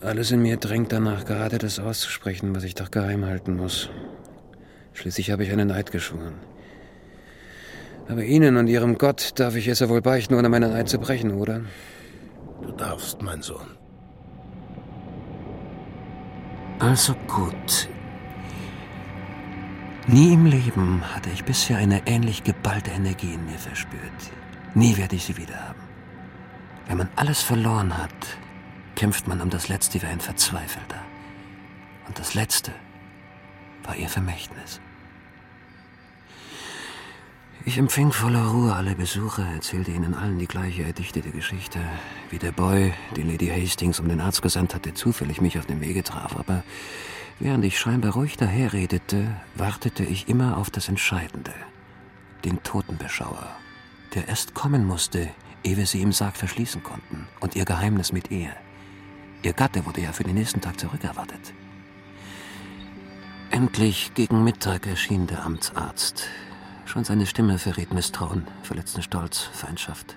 Alles in mir drängt danach, gerade das auszusprechen, was ich doch geheim halten muss. Schließlich habe ich einen Eid geschworen. Aber Ihnen und Ihrem Gott darf ich es ja wohl beichten, ohne meinen Eid zu brechen, oder? Du darfst, mein Sohn. Also gut. Nie im Leben hatte ich bisher eine ähnlich geballte Energie in mir verspürt. Nie werde ich sie wieder haben. Wenn man alles verloren hat, kämpft man um das Letzte wie ein Verzweifelter. Und das Letzte war ihr Vermächtnis. Ich empfing voller Ruhe alle Besucher, erzählte ihnen allen die gleiche erdichtete Geschichte, wie der Boy, den Lady Hastings um den Arzt gesandt hatte, zufällig mich auf dem Wege traf. Aber während ich scheinbar ruhig daherredete, wartete ich immer auf das Entscheidende, den Totenbeschauer, der erst kommen musste, ehe wir sie im Sarg verschließen konnten und ihr Geheimnis mit ihr. Ihr Gatte wurde ja für den nächsten Tag zurückerwartet. Endlich gegen Mittag erschien der Amtsarzt. Schon seine Stimme verriet Misstrauen, verletzten Stolz, Feindschaft.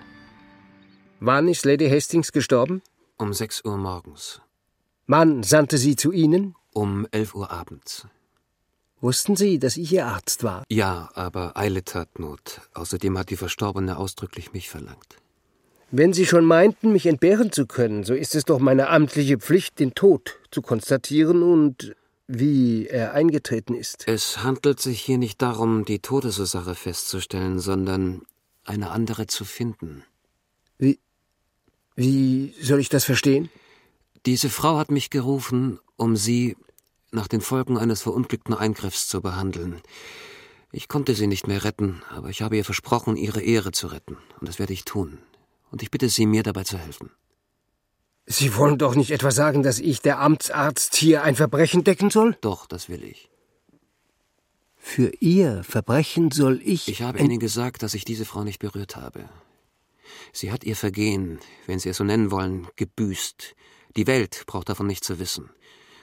Wann ist Lady Hastings gestorben? Um sechs Uhr morgens. Mann sandte sie zu Ihnen? Um elf Uhr abends. Wussten Sie, dass ich Ihr Arzt war? Ja, aber Eile tat Not. Außerdem hat die Verstorbene ausdrücklich mich verlangt. Wenn Sie schon meinten, mich entbehren zu können, so ist es doch meine amtliche Pflicht, den Tod zu konstatieren und wie er eingetreten ist. Es handelt sich hier nicht darum, die Todesursache festzustellen, sondern eine andere zu finden. Wie. Wie soll ich das verstehen? Diese Frau hat mich gerufen, um sie nach den Folgen eines verunglückten Eingriffs zu behandeln. Ich konnte sie nicht mehr retten, aber ich habe ihr versprochen, ihre Ehre zu retten. Und das werde ich tun. Und ich bitte Sie, mir dabei zu helfen. Sie wollen doch nicht etwa sagen, dass ich, der Amtsarzt, hier ein Verbrechen decken soll? Doch, das will ich. Für Ihr Verbrechen soll ich. Ich habe Ihnen gesagt, dass ich diese Frau nicht berührt habe. Sie hat ihr Vergehen, wenn Sie es so nennen wollen, gebüßt. Die Welt braucht davon nichts zu wissen.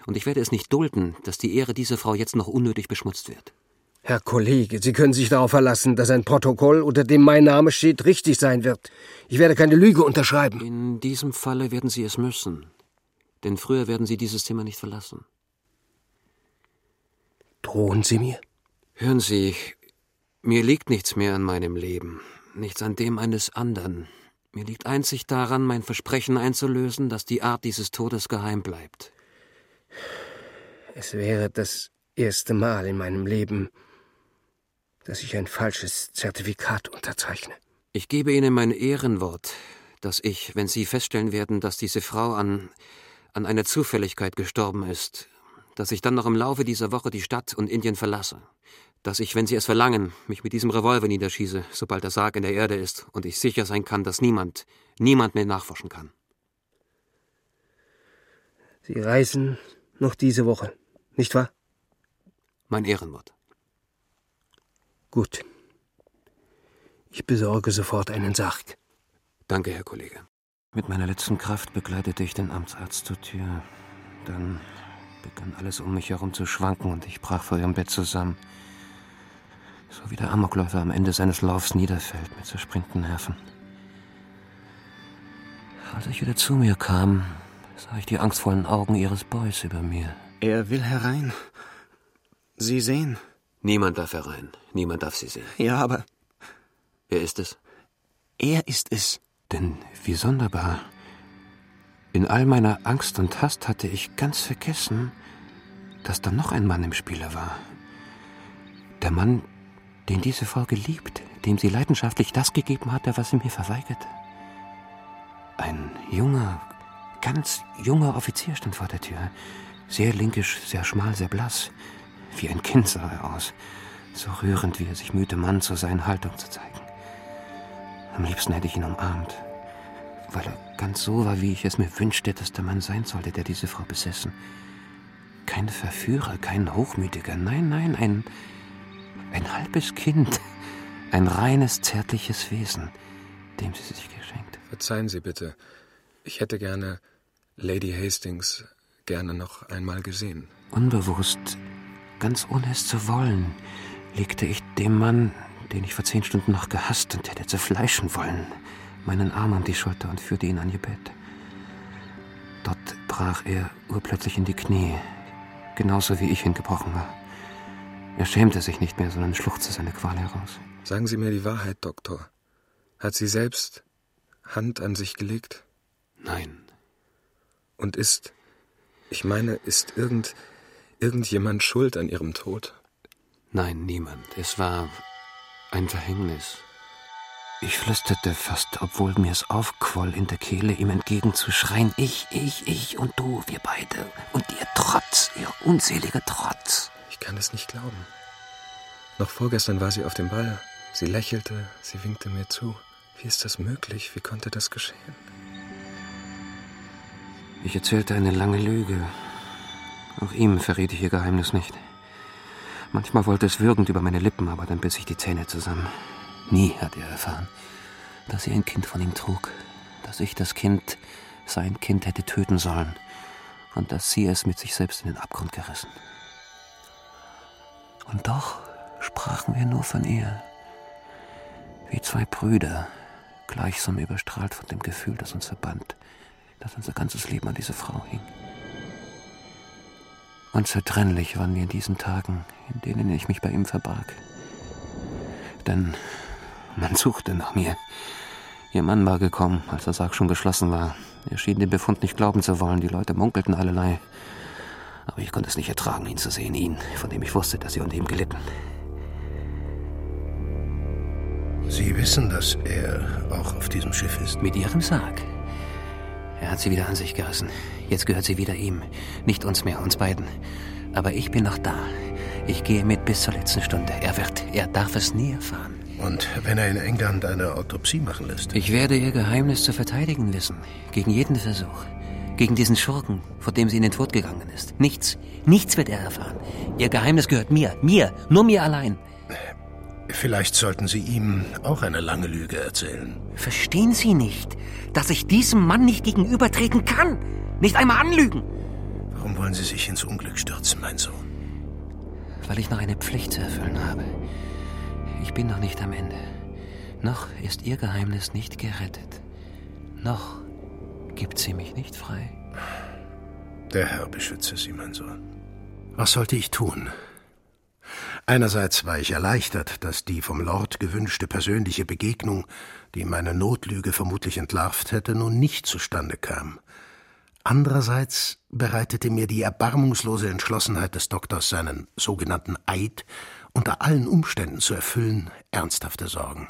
Und ich werde es nicht dulden, dass die Ehre dieser Frau jetzt noch unnötig beschmutzt wird. Herr Kollege, Sie können sich darauf verlassen, dass ein Protokoll, unter dem mein Name steht, richtig sein wird. Ich werde keine Lüge unterschreiben. In diesem Falle werden Sie es müssen. Denn früher werden Sie dieses Zimmer nicht verlassen. Drohen Sie mir? Hören Sie, mir liegt nichts mehr an meinem Leben, nichts an dem eines anderen. Mir liegt einzig daran, mein Versprechen einzulösen, dass die Art dieses Todes geheim bleibt. Es wäre das erste Mal in meinem Leben, dass ich ein falsches Zertifikat unterzeichne. Ich gebe Ihnen mein Ehrenwort, dass ich, wenn Sie feststellen werden, dass diese Frau an, an einer Zufälligkeit gestorben ist, dass ich dann noch im Laufe dieser Woche die Stadt und Indien verlasse. Dass ich, wenn Sie es verlangen, mich mit diesem Revolver niederschieße, sobald der Sarg in der Erde ist und ich sicher sein kann, dass niemand, niemand mehr nachforschen kann. Sie reisen noch diese Woche, nicht wahr? Mein Ehrenwort. Gut. Ich besorge sofort einen Sarg. Danke, Herr Kollege. Mit meiner letzten Kraft begleitete ich den Amtsarzt zur Tür. Dann begann alles um mich herum zu schwanken und ich brach vor ihrem Bett zusammen. So wie der Amokläufer am Ende seines Laufs niederfällt mit zerspringten Nerven. Als ich wieder zu mir kam, sah ich die angstvollen Augen ihres Boys über mir. Er will herein. Sie sehen. Niemand darf herein. Niemand darf sie sehen. Ja, aber. Wer ist es? Er ist es. Denn wie sonderbar. In all meiner Angst und Hast hatte ich ganz vergessen, dass da noch ein Mann im Spiele war. Der Mann, den diese Frau geliebt, dem sie leidenschaftlich das gegeben hatte, was sie mir verweigerte. Ein junger, ganz junger Offizier stand vor der Tür. Sehr linkisch, sehr schmal, sehr blass. Wie ein Kind sah er aus. So rührend, wie er sich mühte, Mann zu sein, Haltung zu zeigen. Am liebsten hätte ich ihn umarmt, weil er ganz so war, wie ich es mir wünschte, dass der Mann sein sollte, der diese Frau besessen. Kein Verführer, kein Hochmütiger, nein, nein, ein, ein halbes Kind, ein reines, zärtliches Wesen, dem sie sich geschenkt. Verzeihen Sie bitte, ich hätte gerne Lady Hastings gerne noch einmal gesehen. Unbewusst, ganz ohne es zu wollen, legte ich dem Mann, den ich vor zehn Stunden noch gehasst und hätte zerfleischen wollen, meinen Arm um die Schulter und führte ihn an ihr Bett. Dort brach er urplötzlich in die Knie, genauso wie ich hingebrochen war. Er schämte sich nicht mehr, sondern schluchzte seine Qual heraus. Sagen Sie mir die Wahrheit, Doktor. Hat sie selbst Hand an sich gelegt? Nein. Und ist, ich meine, ist irgend, irgendjemand schuld an ihrem Tod? Nein, niemand. Es war ein Verhängnis. Ich flüsterte fast, obwohl mir es aufquoll in der Kehle, ihm entgegenzuschreien, ich, ich, ich und du, wir beide. Und ihr Trotz, ihr unseliger Trotz. Ich kann es nicht glauben. Noch vorgestern war sie auf dem Ball. Sie lächelte, sie winkte mir zu. Wie ist das möglich? Wie konnte das geschehen? Ich erzählte eine lange Lüge. Auch ihm verriet ich ihr Geheimnis nicht. Manchmal wollte es würgend über meine Lippen, aber dann biss ich die Zähne zusammen. Nie hat er erfahren, dass sie ein Kind von ihm trug, dass ich das Kind, sein Kind hätte töten sollen und dass sie es mit sich selbst in den Abgrund gerissen. Und doch sprachen wir nur von ihr, wie zwei Brüder, gleichsam überstrahlt von dem Gefühl, das uns verband, dass unser ganzes Leben an diese Frau hing. Unzertrennlich waren wir in diesen Tagen, in denen ich mich bei ihm verbarg. Denn man suchte nach mir. Ihr Mann war gekommen, als der Sarg schon geschlossen war. Er schien den Befund nicht glauben zu wollen. Die Leute munkelten allerlei. Aber ich konnte es nicht ertragen, ihn zu sehen. Ihn, von dem ich wusste, dass sie unter ihm gelitten. Sie wissen, dass er auch auf diesem Schiff ist? Mit Ihrem Sarg. Er hat sie wieder an sich gerissen. Jetzt gehört sie wieder ihm. Nicht uns mehr, uns beiden. Aber ich bin noch da. Ich gehe mit bis zur letzten Stunde. Er wird, er darf es nie erfahren. Und wenn er in England eine Autopsie machen lässt? Ich werde Ihr Geheimnis zu verteidigen wissen. Gegen jeden Versuch. Gegen diesen Schurken, vor dem sie in den Tod gegangen ist. Nichts, nichts wird er erfahren. Ihr Geheimnis gehört mir, mir, nur mir allein. Vielleicht sollten Sie ihm auch eine lange Lüge erzählen. Verstehen Sie nicht, dass ich diesem Mann nicht gegenübertreten kann? Nicht einmal anlügen? Warum wollen Sie sich ins Unglück stürzen, mein Sohn? Weil ich noch eine Pflicht zu erfüllen habe. Ich bin noch nicht am Ende. Noch ist Ihr Geheimnis nicht gerettet. Noch gibt sie mich nicht frei. Der Herr beschütze Sie, mein Sohn. Was sollte ich tun? Einerseits war ich erleichtert, dass die vom Lord gewünschte persönliche Begegnung, die meine Notlüge vermutlich entlarvt hätte, nun nicht zustande kam. Andererseits bereitete mir die erbarmungslose Entschlossenheit des Doktors, seinen sogenannten Eid unter allen Umständen zu erfüllen, ernsthafte Sorgen.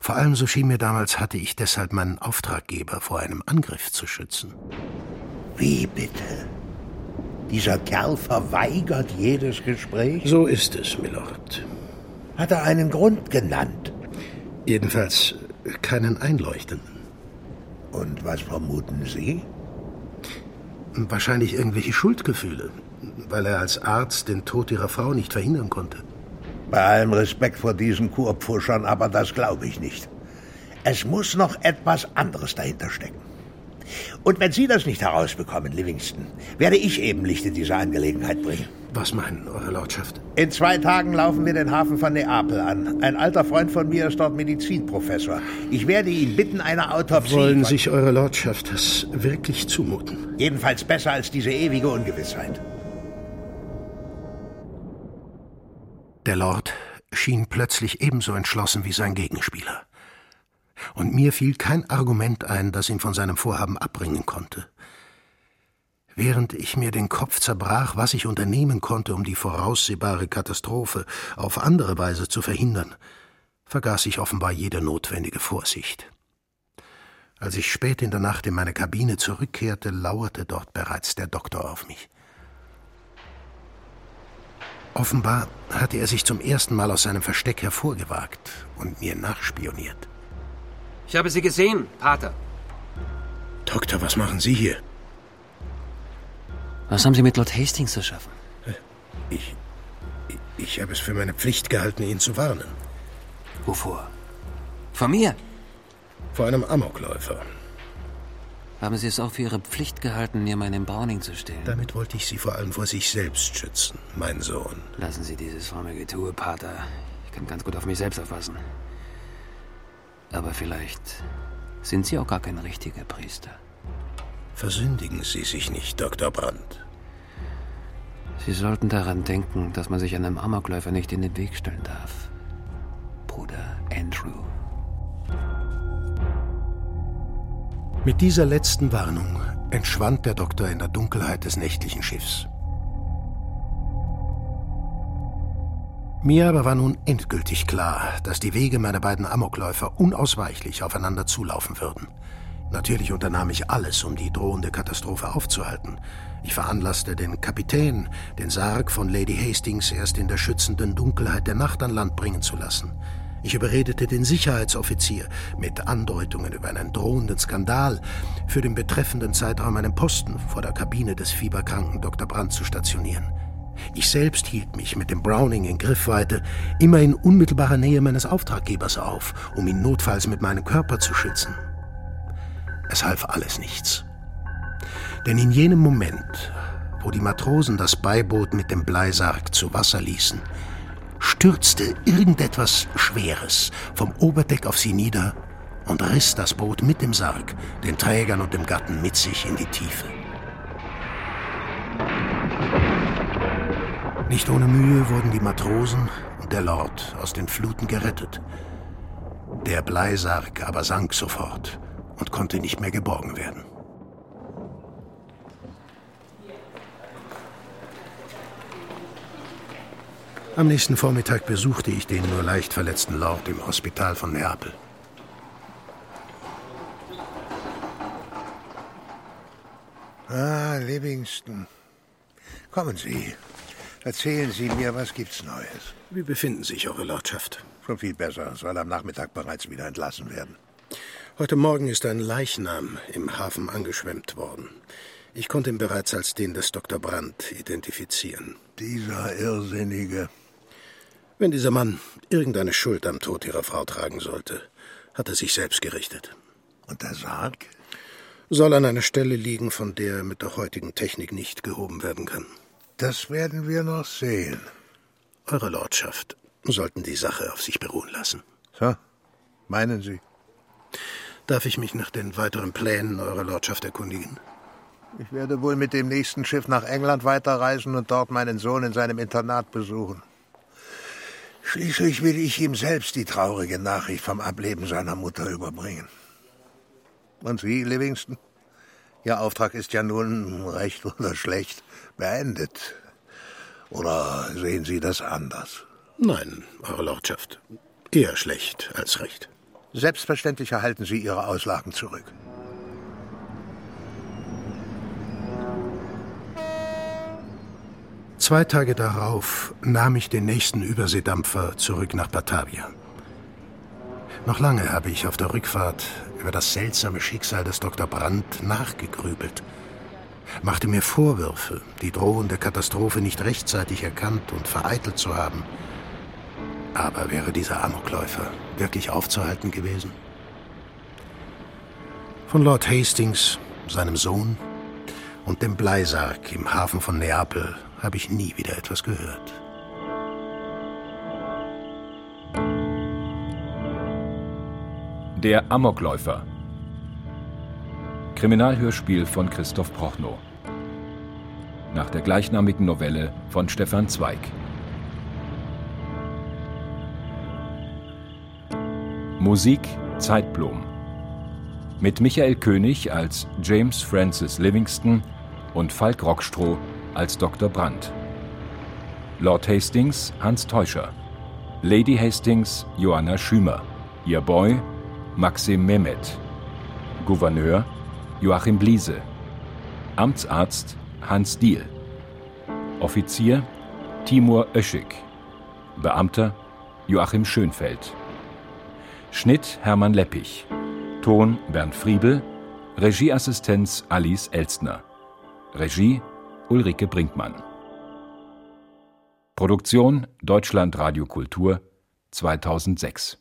Vor allem, so schien mir damals, hatte ich deshalb meinen Auftraggeber vor einem Angriff zu schützen. Wie bitte? Dieser Kerl verweigert jedes Gespräch? So ist es, Milord. Hat er einen Grund genannt? Jedenfalls keinen einleuchtenden. Und was vermuten Sie? Wahrscheinlich irgendwelche Schuldgefühle, weil er als Arzt den Tod ihrer Frau nicht verhindern konnte. Bei allem Respekt vor diesen Kurpfuschern, aber das glaube ich nicht. Es muss noch etwas anderes dahinter stecken. Und wenn Sie das nicht herausbekommen, Livingston, werde ich eben Licht in diese Angelegenheit bringen. Was meinen, Eure Lordschaft? In zwei Tagen laufen wir den Hafen von Neapel an. Ein alter Freund von mir ist dort Medizinprofessor. Ich werde ihn bitten, eine Autopsie... Wollen sich Eure Lordschaft das wirklich zumuten? Jedenfalls besser als diese ewige Ungewissheit. Der Lord schien plötzlich ebenso entschlossen wie sein Gegenspieler. Und mir fiel kein Argument ein, das ihn von seinem Vorhaben abbringen konnte. Während ich mir den Kopf zerbrach, was ich unternehmen konnte, um die voraussehbare Katastrophe auf andere Weise zu verhindern, vergaß ich offenbar jede notwendige Vorsicht. Als ich spät in der Nacht in meine Kabine zurückkehrte, lauerte dort bereits der Doktor auf mich. Offenbar hatte er sich zum ersten Mal aus seinem Versteck hervorgewagt und mir nachspioniert. Ich habe Sie gesehen, Pater. Doktor, was machen Sie hier? Was haben Sie mit Lord Hastings zu schaffen? Ich. Ich habe es für meine Pflicht gehalten, ihn zu warnen. Wovor? Vor mir? Vor einem Amokläufer. Haben Sie es auch für Ihre Pflicht gehalten, mir meinen Browning zu stehlen? Damit wollte ich Sie vor allem vor sich selbst schützen, mein Sohn. Lassen Sie dieses fromme Getue, Pater. Ich kann ganz gut auf mich selbst aufpassen. Aber vielleicht sind Sie auch gar kein richtiger Priester. Versündigen Sie sich nicht, Dr. Brandt. Sie sollten daran denken, dass man sich einem Amokläufer nicht in den Weg stellen darf. Bruder Andrew. Mit dieser letzten Warnung entschwand der Doktor in der Dunkelheit des nächtlichen Schiffs. Mir aber war nun endgültig klar, dass die Wege meiner beiden Amokläufer unausweichlich aufeinander zulaufen würden. Natürlich unternahm ich alles, um die drohende Katastrophe aufzuhalten. Ich veranlasste den Kapitän, den Sarg von Lady Hastings erst in der schützenden Dunkelheit der Nacht an Land bringen zu lassen. Ich überredete den Sicherheitsoffizier mit Andeutungen über einen drohenden Skandal, für den betreffenden Zeitraum einen Posten vor der Kabine des fieberkranken Dr. Brandt zu stationieren. Ich selbst hielt mich mit dem Browning in Griffweite immer in unmittelbarer Nähe meines Auftraggebers auf, um ihn notfalls mit meinem Körper zu schützen. Es half alles nichts. Denn in jenem Moment, wo die Matrosen das Beiboot mit dem Bleisarg zu Wasser ließen, stürzte irgendetwas Schweres vom Oberdeck auf sie nieder und riss das Boot mit dem Sarg, den Trägern und dem Gatten mit sich in die Tiefe. Nicht ohne Mühe wurden die Matrosen und der Lord aus den Fluten gerettet. Der Bleisarg aber sank sofort und konnte nicht mehr geborgen werden. Am nächsten Vormittag besuchte ich den nur leicht verletzten Lord im Hospital von Neapel. Ah, Livingston. Kommen Sie. Erzählen Sie mir, was gibt's Neues? Wie befinden sich Eure Lordschaft? Schon viel besser. Soll am Nachmittag bereits wieder entlassen werden. Heute Morgen ist ein Leichnam im Hafen angeschwemmt worden. Ich konnte ihn bereits als den des Dr. Brandt identifizieren. Dieser Irrsinnige. Wenn dieser Mann irgendeine Schuld am Tod ihrer Frau tragen sollte, hat er sich selbst gerichtet. Und der Sarg? Soll an einer Stelle liegen, von der er mit der heutigen Technik nicht gehoben werden kann. Das werden wir noch sehen. Eure Lordschaft sollten die Sache auf sich beruhen lassen. So, meinen Sie? Darf ich mich nach den weiteren Plänen Eurer Lordschaft erkundigen? Ich werde wohl mit dem nächsten Schiff nach England weiterreisen und dort meinen Sohn in seinem Internat besuchen. Schließlich will ich ihm selbst die traurige Nachricht vom Ableben seiner Mutter überbringen. Und Sie, Livingston? Ihr Auftrag ist ja nun, recht oder schlecht, beendet. Oder sehen Sie das anders? Nein, Eure Lordschaft. Eher schlecht als recht. Selbstverständlich erhalten Sie Ihre Auslagen zurück. Zwei Tage darauf nahm ich den nächsten Überseedampfer zurück nach Batavia. Noch lange habe ich auf der Rückfahrt über das seltsame Schicksal des Dr. Brandt nachgegrübelt, machte mir Vorwürfe, die drohende Katastrophe nicht rechtzeitig erkannt und vereitelt zu haben. Aber wäre dieser Amokläufer wirklich aufzuhalten gewesen? Von Lord Hastings, seinem Sohn und dem Bleisarg im Hafen von Neapel habe ich nie wieder etwas gehört. Der Amokläufer. Kriminalhörspiel von Christoph Prochnow. Nach der gleichnamigen Novelle von Stefan Zweig. Musik Zeitblom. Mit Michael König als James Francis Livingston und Falk Rockstroh als Dr. Brandt. Lord Hastings Hans Teuscher. Lady Hastings Joanna Schümer. Ihr Boy Maxim Mehmet. Gouverneur Joachim Bliese. Amtsarzt Hans Diehl. Offizier Timur Öschig. Beamter Joachim Schönfeld. Schnitt Hermann Leppich. Ton Bernd Friebel. Regieassistenz Alice Elstner. Regie Ulrike Brinkmann. Produktion Deutschland Radio Kultur 2006